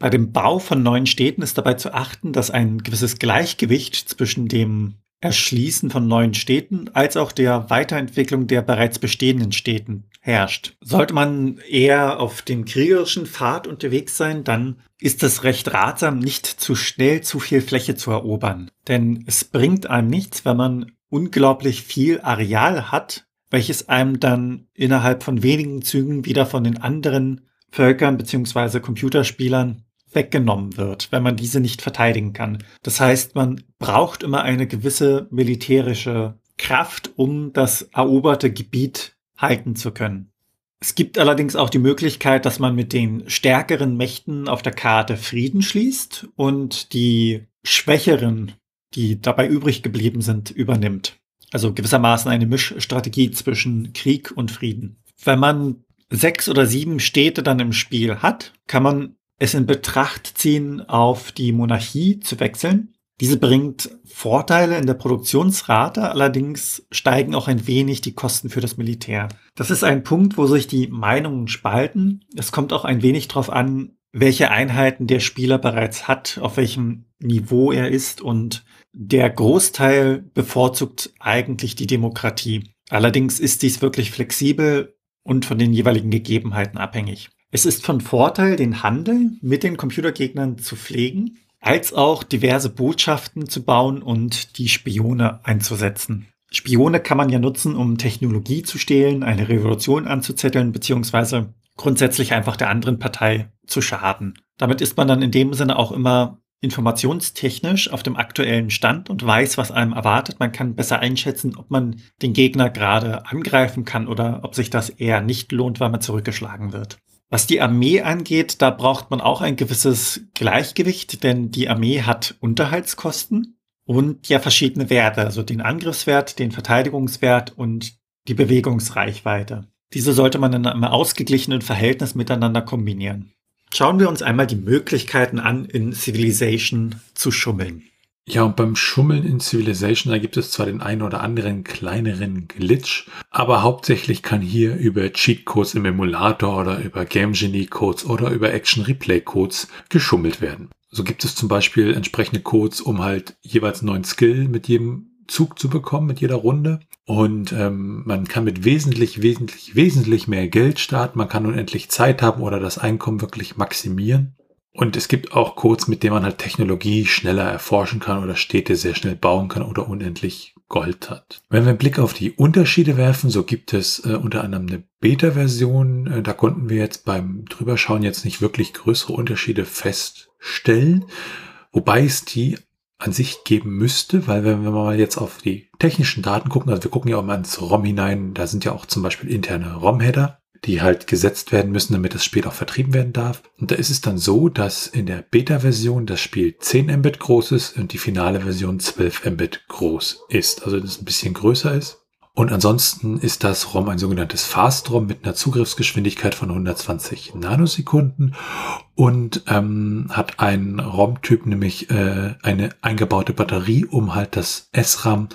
Bei dem Bau von neuen Städten ist dabei zu achten, dass ein gewisses Gleichgewicht zwischen dem Erschließen von neuen Städten als auch der Weiterentwicklung der bereits bestehenden Städten herrscht. Sollte man eher auf dem kriegerischen Pfad unterwegs sein, dann ist es recht ratsam, nicht zu schnell zu viel Fläche zu erobern. Denn es bringt einem nichts, wenn man unglaublich viel Areal hat, welches einem dann innerhalb von wenigen Zügen wieder von den anderen Völkern bzw. Computerspielern weggenommen wird, wenn man diese nicht verteidigen kann. Das heißt, man braucht immer eine gewisse militärische Kraft, um das eroberte Gebiet halten zu können. Es gibt allerdings auch die Möglichkeit, dass man mit den stärkeren Mächten auf der Karte Frieden schließt und die schwächeren, die dabei übrig geblieben sind, übernimmt. Also gewissermaßen eine Mischstrategie zwischen Krieg und Frieden. Wenn man sechs oder sieben Städte dann im Spiel hat, kann man es in Betracht ziehen, auf die Monarchie zu wechseln. Diese bringt Vorteile in der Produktionsrate, allerdings steigen auch ein wenig die Kosten für das Militär. Das ist ein Punkt, wo sich die Meinungen spalten. Es kommt auch ein wenig darauf an, welche Einheiten der Spieler bereits hat, auf welchem Niveau er ist und der Großteil bevorzugt eigentlich die Demokratie. Allerdings ist dies wirklich flexibel und von den jeweiligen Gegebenheiten abhängig. Es ist von Vorteil, den Handel mit den Computergegnern zu pflegen, als auch diverse Botschaften zu bauen und die Spione einzusetzen. Spione kann man ja nutzen, um Technologie zu stehlen, eine Revolution anzuzetteln, beziehungsweise grundsätzlich einfach der anderen Partei zu schaden. Damit ist man dann in dem Sinne auch immer informationstechnisch auf dem aktuellen Stand und weiß, was einem erwartet. Man kann besser einschätzen, ob man den Gegner gerade angreifen kann oder ob sich das eher nicht lohnt, weil man zurückgeschlagen wird. Was die Armee angeht, da braucht man auch ein gewisses Gleichgewicht, denn die Armee hat Unterhaltskosten und ja verschiedene Werte, also den Angriffswert, den Verteidigungswert und die Bewegungsreichweite. Diese sollte man in einem ausgeglichenen Verhältnis miteinander kombinieren. Schauen wir uns einmal die Möglichkeiten an, in Civilization zu schummeln. Ja, und beim Schummeln in Civilization, da gibt es zwar den einen oder anderen kleineren Glitch, aber hauptsächlich kann hier über Cheat-Codes im Emulator oder über Game Genie-Codes oder über Action Replay-Codes geschummelt werden. So gibt es zum Beispiel entsprechende Codes, um halt jeweils einen neuen Skill mit jedem Zug zu bekommen, mit jeder Runde. Und ähm, man kann mit wesentlich, wesentlich, wesentlich mehr Geld starten. Man kann unendlich Zeit haben oder das Einkommen wirklich maximieren. Und es gibt auch Codes, mit denen man halt Technologie schneller erforschen kann oder Städte sehr schnell bauen kann oder unendlich Gold hat. Wenn wir einen Blick auf die Unterschiede werfen, so gibt es äh, unter anderem eine Beta-Version. Äh, da konnten wir jetzt beim Drüberschauen jetzt nicht wirklich größere Unterschiede feststellen, wobei es die an sich geben müsste, weil wenn wir mal jetzt auf die technischen Daten gucken, also wir gucken ja auch mal ins ROM hinein, da sind ja auch zum Beispiel interne ROM-Header die halt gesetzt werden müssen, damit das Spiel auch vertrieben werden darf. Und da ist es dann so, dass in der Beta-Version das Spiel 10 Mbit groß ist und die finale Version 12 Mbit groß ist. Also das es ein bisschen größer ist. Und ansonsten ist das ROM ein sogenanntes Fast-ROM mit einer Zugriffsgeschwindigkeit von 120 Nanosekunden und ähm, hat einen ROM-Typ, nämlich äh, eine eingebaute Batterie, um halt das SRAM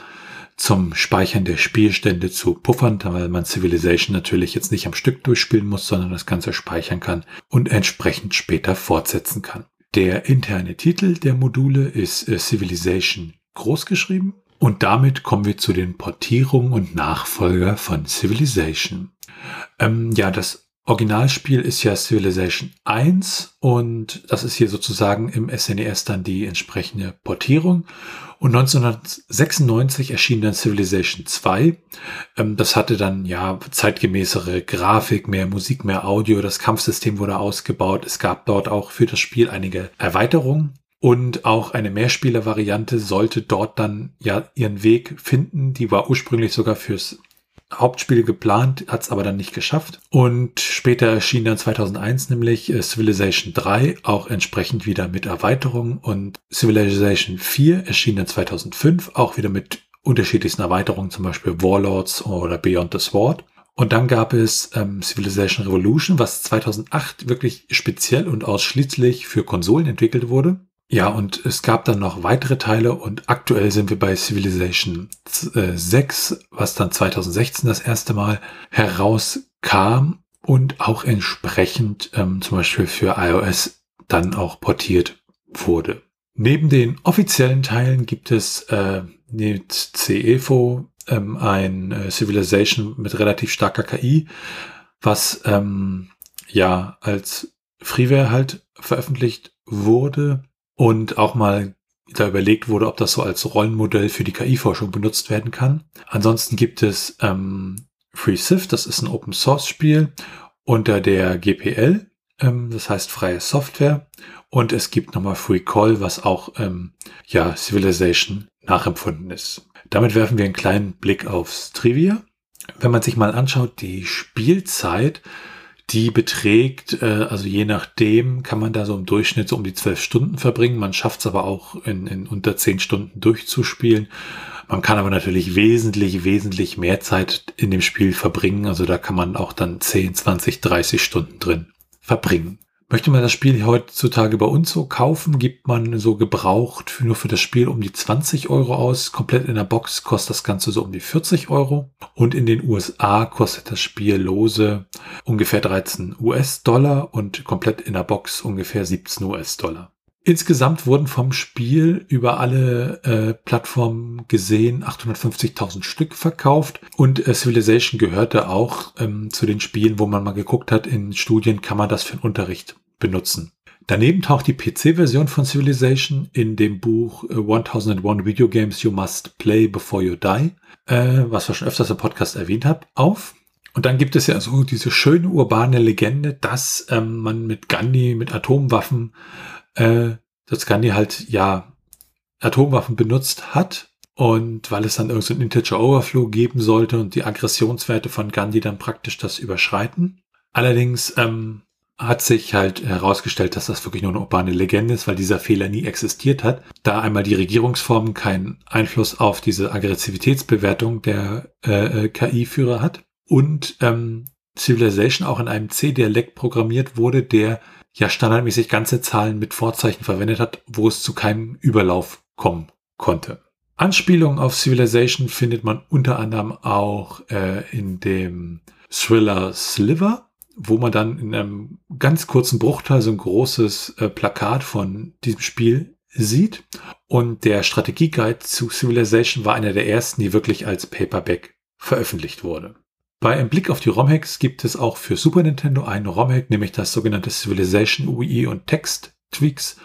zum Speichern der Spielstände zu puffern, weil man Civilization natürlich jetzt nicht am Stück durchspielen muss, sondern das Ganze speichern kann und entsprechend später fortsetzen kann. Der interne Titel der Module ist äh, Civilization großgeschrieben und damit kommen wir zu den Portierungen und Nachfolger von Civilization. Ähm, ja, das Originalspiel ist ja Civilization 1 und das ist hier sozusagen im SNES e dann die entsprechende Portierung. Und 1996 erschien dann Civilization 2. Ähm, das hatte dann ja zeitgemäßere Grafik, mehr Musik, mehr Audio. Das Kampfsystem wurde ausgebaut. Es gab dort auch für das Spiel einige Erweiterungen. Und auch eine Mehrspieler-Variante sollte dort dann ja ihren Weg finden. Die war ursprünglich sogar fürs Hauptspiel geplant, hat es aber dann nicht geschafft. Und später erschien dann 2001 nämlich äh, Civilization 3, auch entsprechend wieder mit Erweiterungen. Und Civilization 4 erschien dann 2005, auch wieder mit unterschiedlichsten Erweiterungen, zum Beispiel Warlords oder Beyond the Sword. Und dann gab es ähm, Civilization Revolution, was 2008 wirklich speziell und ausschließlich für Konsolen entwickelt wurde. Ja, und es gab dann noch weitere Teile und aktuell sind wir bei Civilization 6, äh, was dann 2016 das erste Mal herauskam und auch entsprechend ähm, zum Beispiel für iOS dann auch portiert wurde. Neben den offiziellen Teilen gibt es äh, mit CEFO ähm, ein äh, Civilization mit relativ starker KI, was ähm, ja als Freeware halt veröffentlicht wurde und auch mal da überlegt wurde, ob das so als Rollenmodell für die KI-Forschung benutzt werden kann. Ansonsten gibt es ähm, FreeSIF, das ist ein Open-Source-Spiel unter der GPL, ähm, das heißt freie Software. Und es gibt nochmal FreeCall, was auch ähm, ja Civilization nachempfunden ist. Damit werfen wir einen kleinen Blick aufs Trivia. Wenn man sich mal anschaut, die Spielzeit, die beträgt, äh, also je nachdem, kann man da so im Durchschnitt so um die zwölf Stunden verbringen. Man schafft es aber auch in, in unter zehn Stunden durchzuspielen. Man kann aber natürlich wesentlich, wesentlich mehr Zeit in dem Spiel verbringen. Also da kann man auch dann 10, 20, 30 Stunden drin verbringen. Möchte man das Spiel heutzutage bei uns so kaufen, gibt man so gebraucht für, nur für das Spiel um die 20 Euro aus. Komplett in der Box kostet das Ganze so um die 40 Euro. Und in den USA kostet das Spiel lose ungefähr 13 US-Dollar und komplett in der Box ungefähr 17 US-Dollar. Insgesamt wurden vom Spiel über alle äh, Plattformen gesehen 850.000 Stück verkauft und äh, Civilization gehörte auch ähm, zu den Spielen, wo man mal geguckt hat, in Studien kann man das für den Unterricht benutzen. Daneben taucht die PC-Version von Civilization in dem Buch 1001 äh, Video Games You Must Play Before You Die, was wir schon öfters im Podcast erwähnt haben, auf. Und dann gibt es ja so diese schöne urbane Legende, dass ähm, man mit Gandhi, mit Atomwaffen äh, dass Gandhi halt ja Atomwaffen benutzt hat und weil es dann irgendein so Integer Overflow geben sollte und die Aggressionswerte von Gandhi dann praktisch das überschreiten. Allerdings ähm, hat sich halt herausgestellt, dass das wirklich nur eine urbane Legende ist, weil dieser Fehler nie existiert hat, da einmal die Regierungsform keinen Einfluss auf diese Aggressivitätsbewertung der äh, äh KI-Führer hat und ähm, Civilization auch in einem C-Dialekt programmiert wurde, der ja standardmäßig ganze Zahlen mit Vorzeichen verwendet hat, wo es zu keinem Überlauf kommen konnte. Anspielungen auf Civilization findet man unter anderem auch äh, in dem Thriller Sliver, wo man dann in einem ganz kurzen Bruchteil so ein großes äh, Plakat von diesem Spiel sieht. Und der Strategieguide zu Civilization war einer der ersten, die wirklich als Paperback veröffentlicht wurde. Bei einem Blick auf die ROM-Hacks gibt es auch für Super Nintendo einen ROM-Hack, nämlich das sogenannte Civilization UI und Text Tweaks.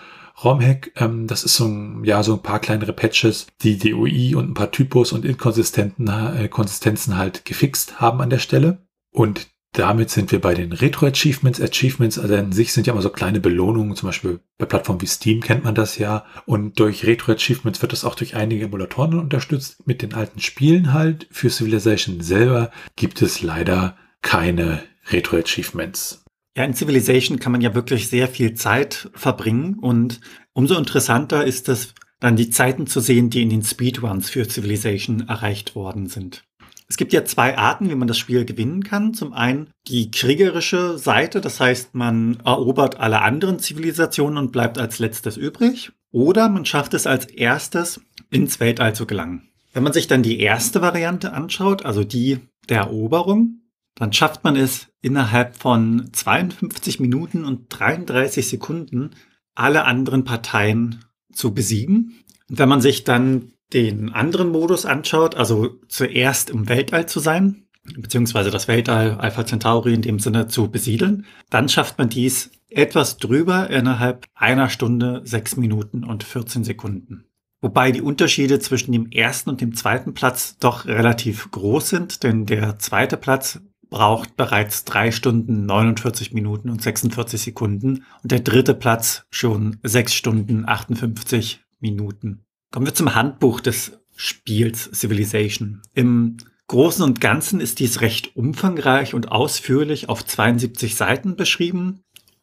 ROM-Hack, ähm, das ist so ein, ja, so ein paar kleinere Patches, die die UI und ein paar Typos und Inkonsistenten, äh, Konsistenzen halt gefixt haben an der Stelle. Und damit sind wir bei den Retro-Achievements. Achievements also an sich sind ja immer so kleine Belohnungen, zum Beispiel bei Plattformen wie Steam kennt man das ja. Und durch Retro-Achievements wird das auch durch einige Emulatoren unterstützt. Mit den alten Spielen halt. Für Civilization selber gibt es leider keine Retro-Achievements. Ja, in Civilization kann man ja wirklich sehr viel Zeit verbringen und umso interessanter ist es, dann die Zeiten zu sehen, die in den Speedruns für Civilization erreicht worden sind. Es gibt ja zwei Arten, wie man das Spiel gewinnen kann. Zum einen die kriegerische Seite, das heißt, man erobert alle anderen Zivilisationen und bleibt als letztes übrig. Oder man schafft es als erstes ins Weltall zu gelangen. Wenn man sich dann die erste Variante anschaut, also die der Eroberung, dann schafft man es innerhalb von 52 Minuten und 33 Sekunden alle anderen Parteien zu besiegen. Und wenn man sich dann den anderen Modus anschaut, also zuerst im Weltall zu sein, beziehungsweise das Weltall Alpha Centauri in dem Sinne zu besiedeln, dann schafft man dies etwas drüber innerhalb einer Stunde, sechs Minuten und 14 Sekunden. Wobei die Unterschiede zwischen dem ersten und dem zweiten Platz doch relativ groß sind, denn der zweite Platz braucht bereits drei Stunden, 49 Minuten und 46 Sekunden und der dritte Platz schon sechs Stunden, 58 Minuten. Kommen wir zum Handbuch des Spiels Civilization. Im Großen und Ganzen ist dies recht umfangreich und ausführlich auf 72 Seiten beschrieben.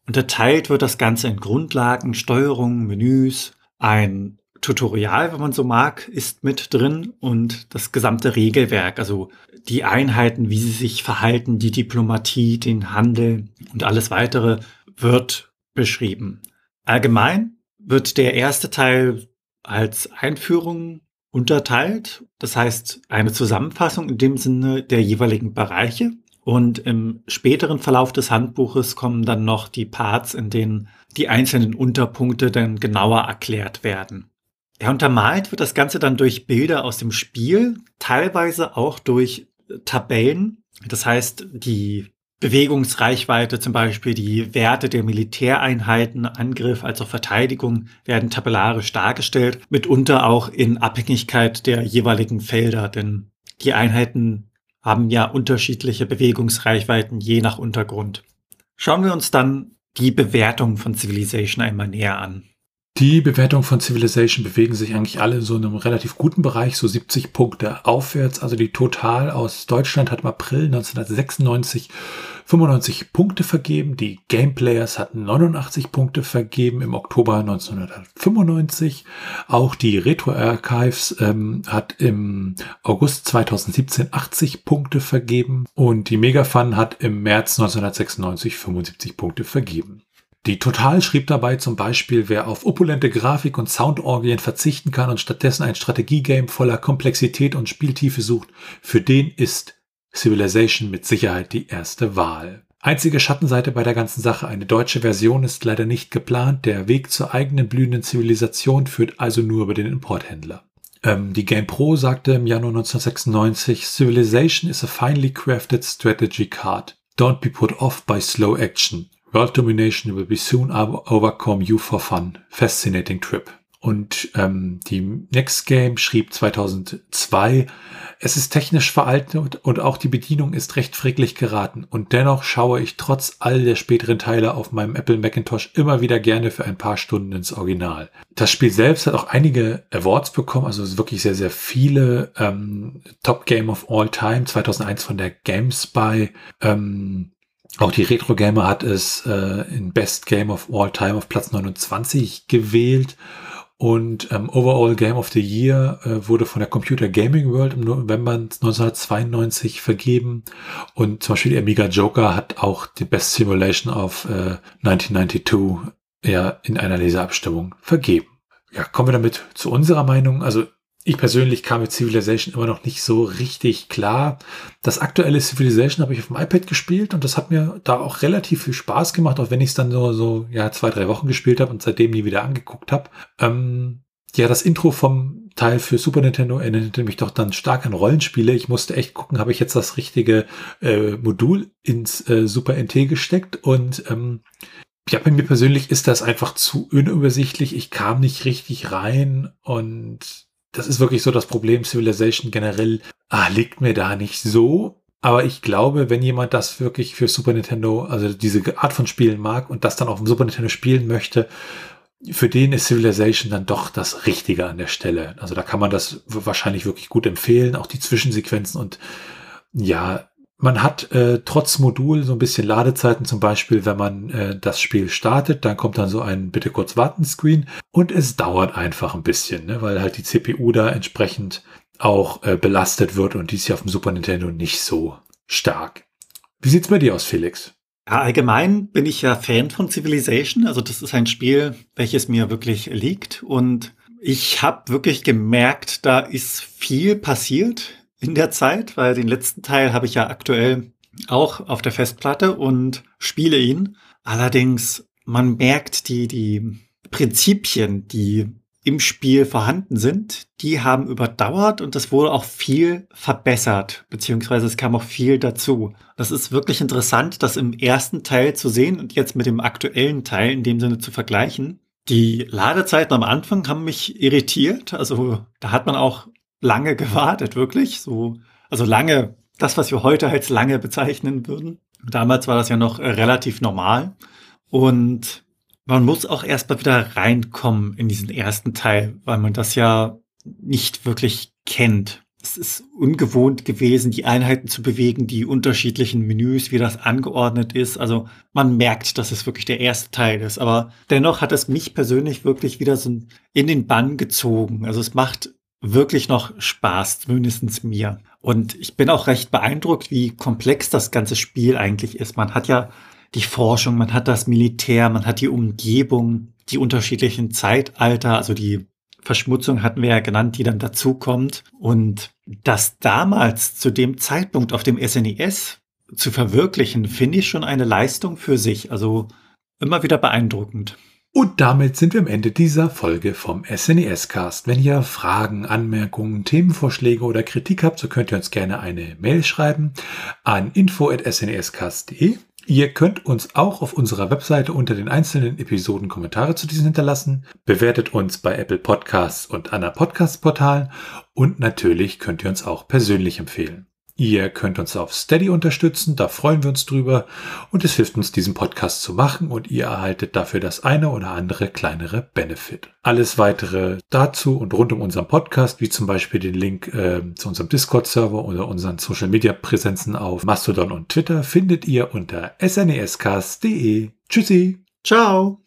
Unterteilt wird das Ganze in Grundlagen, Steuerung, Menüs, ein Tutorial, wenn man so mag, ist mit drin und das gesamte Regelwerk, also die Einheiten, wie sie sich verhalten, die Diplomatie, den Handel und alles weitere wird beschrieben. Allgemein wird der erste Teil als Einführung unterteilt. Das heißt, eine Zusammenfassung in dem Sinne der jeweiligen Bereiche. Und im späteren Verlauf des Handbuches kommen dann noch die Parts, in denen die einzelnen Unterpunkte dann genauer erklärt werden. Ja, untermalt wird das Ganze dann durch Bilder aus dem Spiel, teilweise auch durch Tabellen. Das heißt, die Bewegungsreichweite, zum Beispiel die Werte der Militäreinheiten, Angriff als auch Verteidigung werden tabellarisch dargestellt, mitunter auch in Abhängigkeit der jeweiligen Felder, denn die Einheiten haben ja unterschiedliche Bewegungsreichweiten je nach Untergrund. Schauen wir uns dann die Bewertung von Civilization einmal näher an. Die Bewertungen von Civilization bewegen sich eigentlich alle so in einem relativ guten Bereich, so 70 Punkte aufwärts. Also die Total aus Deutschland hat im April 1996 95 Punkte vergeben. Die Gameplayers hatten 89 Punkte vergeben im Oktober 1995. Auch die Retro Archives ähm, hat im August 2017 80 Punkte vergeben und die Megafun hat im März 1996 75 Punkte vergeben. Die Total schrieb dabei zum Beispiel, wer auf opulente Grafik und Soundorgien verzichten kann und stattdessen ein Strategiegame voller Komplexität und Spieltiefe sucht, für den ist Civilization mit Sicherheit die erste Wahl. Einzige Schattenseite bei der ganzen Sache, eine deutsche Version ist leider nicht geplant, der Weg zur eigenen blühenden Zivilisation führt also nur über den Importhändler. Ähm, die Game Pro sagte im Januar 1996, Civilization is a finely crafted strategy card. Don't be put off by slow action. World domination will be soon overcome you for fun. Fascinating trip. Und ähm, die Next Game schrieb 2002, es ist technisch veraltet und auch die Bedienung ist recht fricklich geraten. Und dennoch schaue ich trotz all der späteren Teile auf meinem Apple Macintosh immer wieder gerne für ein paar Stunden ins Original. Das Spiel selbst hat auch einige Awards bekommen, also wirklich sehr, sehr viele. Ähm, Top Game of All Time 2001 von der GameSpy. Ähm, auch die Retro Gamer hat es äh, in Best Game of All Time auf Platz 29 gewählt. Und ähm, Overall Game of the Year äh, wurde von der Computer Gaming World im November 1992 vergeben. Und zum Beispiel die Amiga Joker hat auch die Best Simulation of äh, 1992 ja, in einer Leserabstimmung vergeben. Ja, kommen wir damit zu unserer Meinung. Also ich persönlich kam mit Civilization immer noch nicht so richtig klar. Das aktuelle Civilization habe ich auf dem iPad gespielt und das hat mir da auch relativ viel Spaß gemacht, auch wenn ich es dann nur so ja zwei, drei Wochen gespielt habe und seitdem nie wieder angeguckt habe. Ähm, ja, das Intro vom Teil für Super Nintendo erinnerte mich doch dann stark an Rollenspiele. Ich musste echt gucken, habe ich jetzt das richtige äh, Modul ins äh, Super NT gesteckt und ähm, ja, bei mir persönlich ist das einfach zu unübersichtlich. Ich kam nicht richtig rein und das ist wirklich so das Problem. Civilization generell ah, liegt mir da nicht so. Aber ich glaube, wenn jemand das wirklich für Super Nintendo, also diese Art von Spielen mag und das dann auf dem Super Nintendo spielen möchte, für den ist Civilization dann doch das Richtige an der Stelle. Also da kann man das wahrscheinlich wirklich gut empfehlen, auch die Zwischensequenzen und ja, man hat äh, trotz Modul so ein bisschen Ladezeiten, zum Beispiel, wenn man äh, das Spiel startet, dann kommt dann so ein bitte kurz warten Screen und es dauert einfach ein bisschen, ne, weil halt die CPU da entsprechend auch äh, belastet wird und die ist ja auf dem Super Nintendo nicht so stark. Wie sieht's bei dir aus, Felix? Ja, allgemein bin ich ja Fan von Civilization. Also das ist ein Spiel, welches mir wirklich liegt und ich habe wirklich gemerkt, da ist viel passiert in der Zeit, weil den letzten Teil habe ich ja aktuell auch auf der Festplatte und spiele ihn. Allerdings, man merkt die, die Prinzipien, die im Spiel vorhanden sind, die haben überdauert und es wurde auch viel verbessert, beziehungsweise es kam auch viel dazu. Das ist wirklich interessant, das im ersten Teil zu sehen und jetzt mit dem aktuellen Teil in dem Sinne zu vergleichen. Die Ladezeiten am Anfang haben mich irritiert, also da hat man auch lange gewartet, wirklich. So, also lange, das, was wir heute als lange bezeichnen würden. Damals war das ja noch äh, relativ normal. Und man muss auch erstmal wieder reinkommen in diesen ersten Teil, weil man das ja nicht wirklich kennt. es ist ungewohnt gewesen, die Einheiten zu bewegen, die unterschiedlichen Menüs, wie das angeordnet ist. Also man merkt, dass es wirklich der erste Teil ist. Aber dennoch hat es mich persönlich wirklich wieder so in den Bann gezogen. Also es macht wirklich noch Spaß, mindestens mir. Und ich bin auch recht beeindruckt, wie komplex das ganze Spiel eigentlich ist. Man hat ja die Forschung, man hat das Militär, man hat die Umgebung, die unterschiedlichen Zeitalter, also die Verschmutzung hatten wir ja genannt, die dann dazukommt. Und das damals zu dem Zeitpunkt auf dem SNES e zu verwirklichen, finde ich schon eine Leistung für sich. Also immer wieder beeindruckend. Und damit sind wir am Ende dieser Folge vom SNES Cast. Wenn ihr Fragen, Anmerkungen, Themenvorschläge oder Kritik habt, so könnt ihr uns gerne eine Mail schreiben an info@snescast.de. Ihr könnt uns auch auf unserer Webseite unter den einzelnen Episoden Kommentare zu diesen hinterlassen. Bewertet uns bei Apple Podcasts und anderen Podcast-Portalen und natürlich könnt ihr uns auch persönlich empfehlen. Ihr könnt uns auf Steady unterstützen, da freuen wir uns drüber und es hilft uns, diesen Podcast zu machen und ihr erhaltet dafür das eine oder andere kleinere Benefit. Alles weitere dazu und rund um unseren Podcast, wie zum Beispiel den Link äh, zu unserem Discord-Server oder unseren Social-Media-Präsenzen auf Mastodon und Twitter, findet ihr unter snescast.de. Tschüssi. Ciao.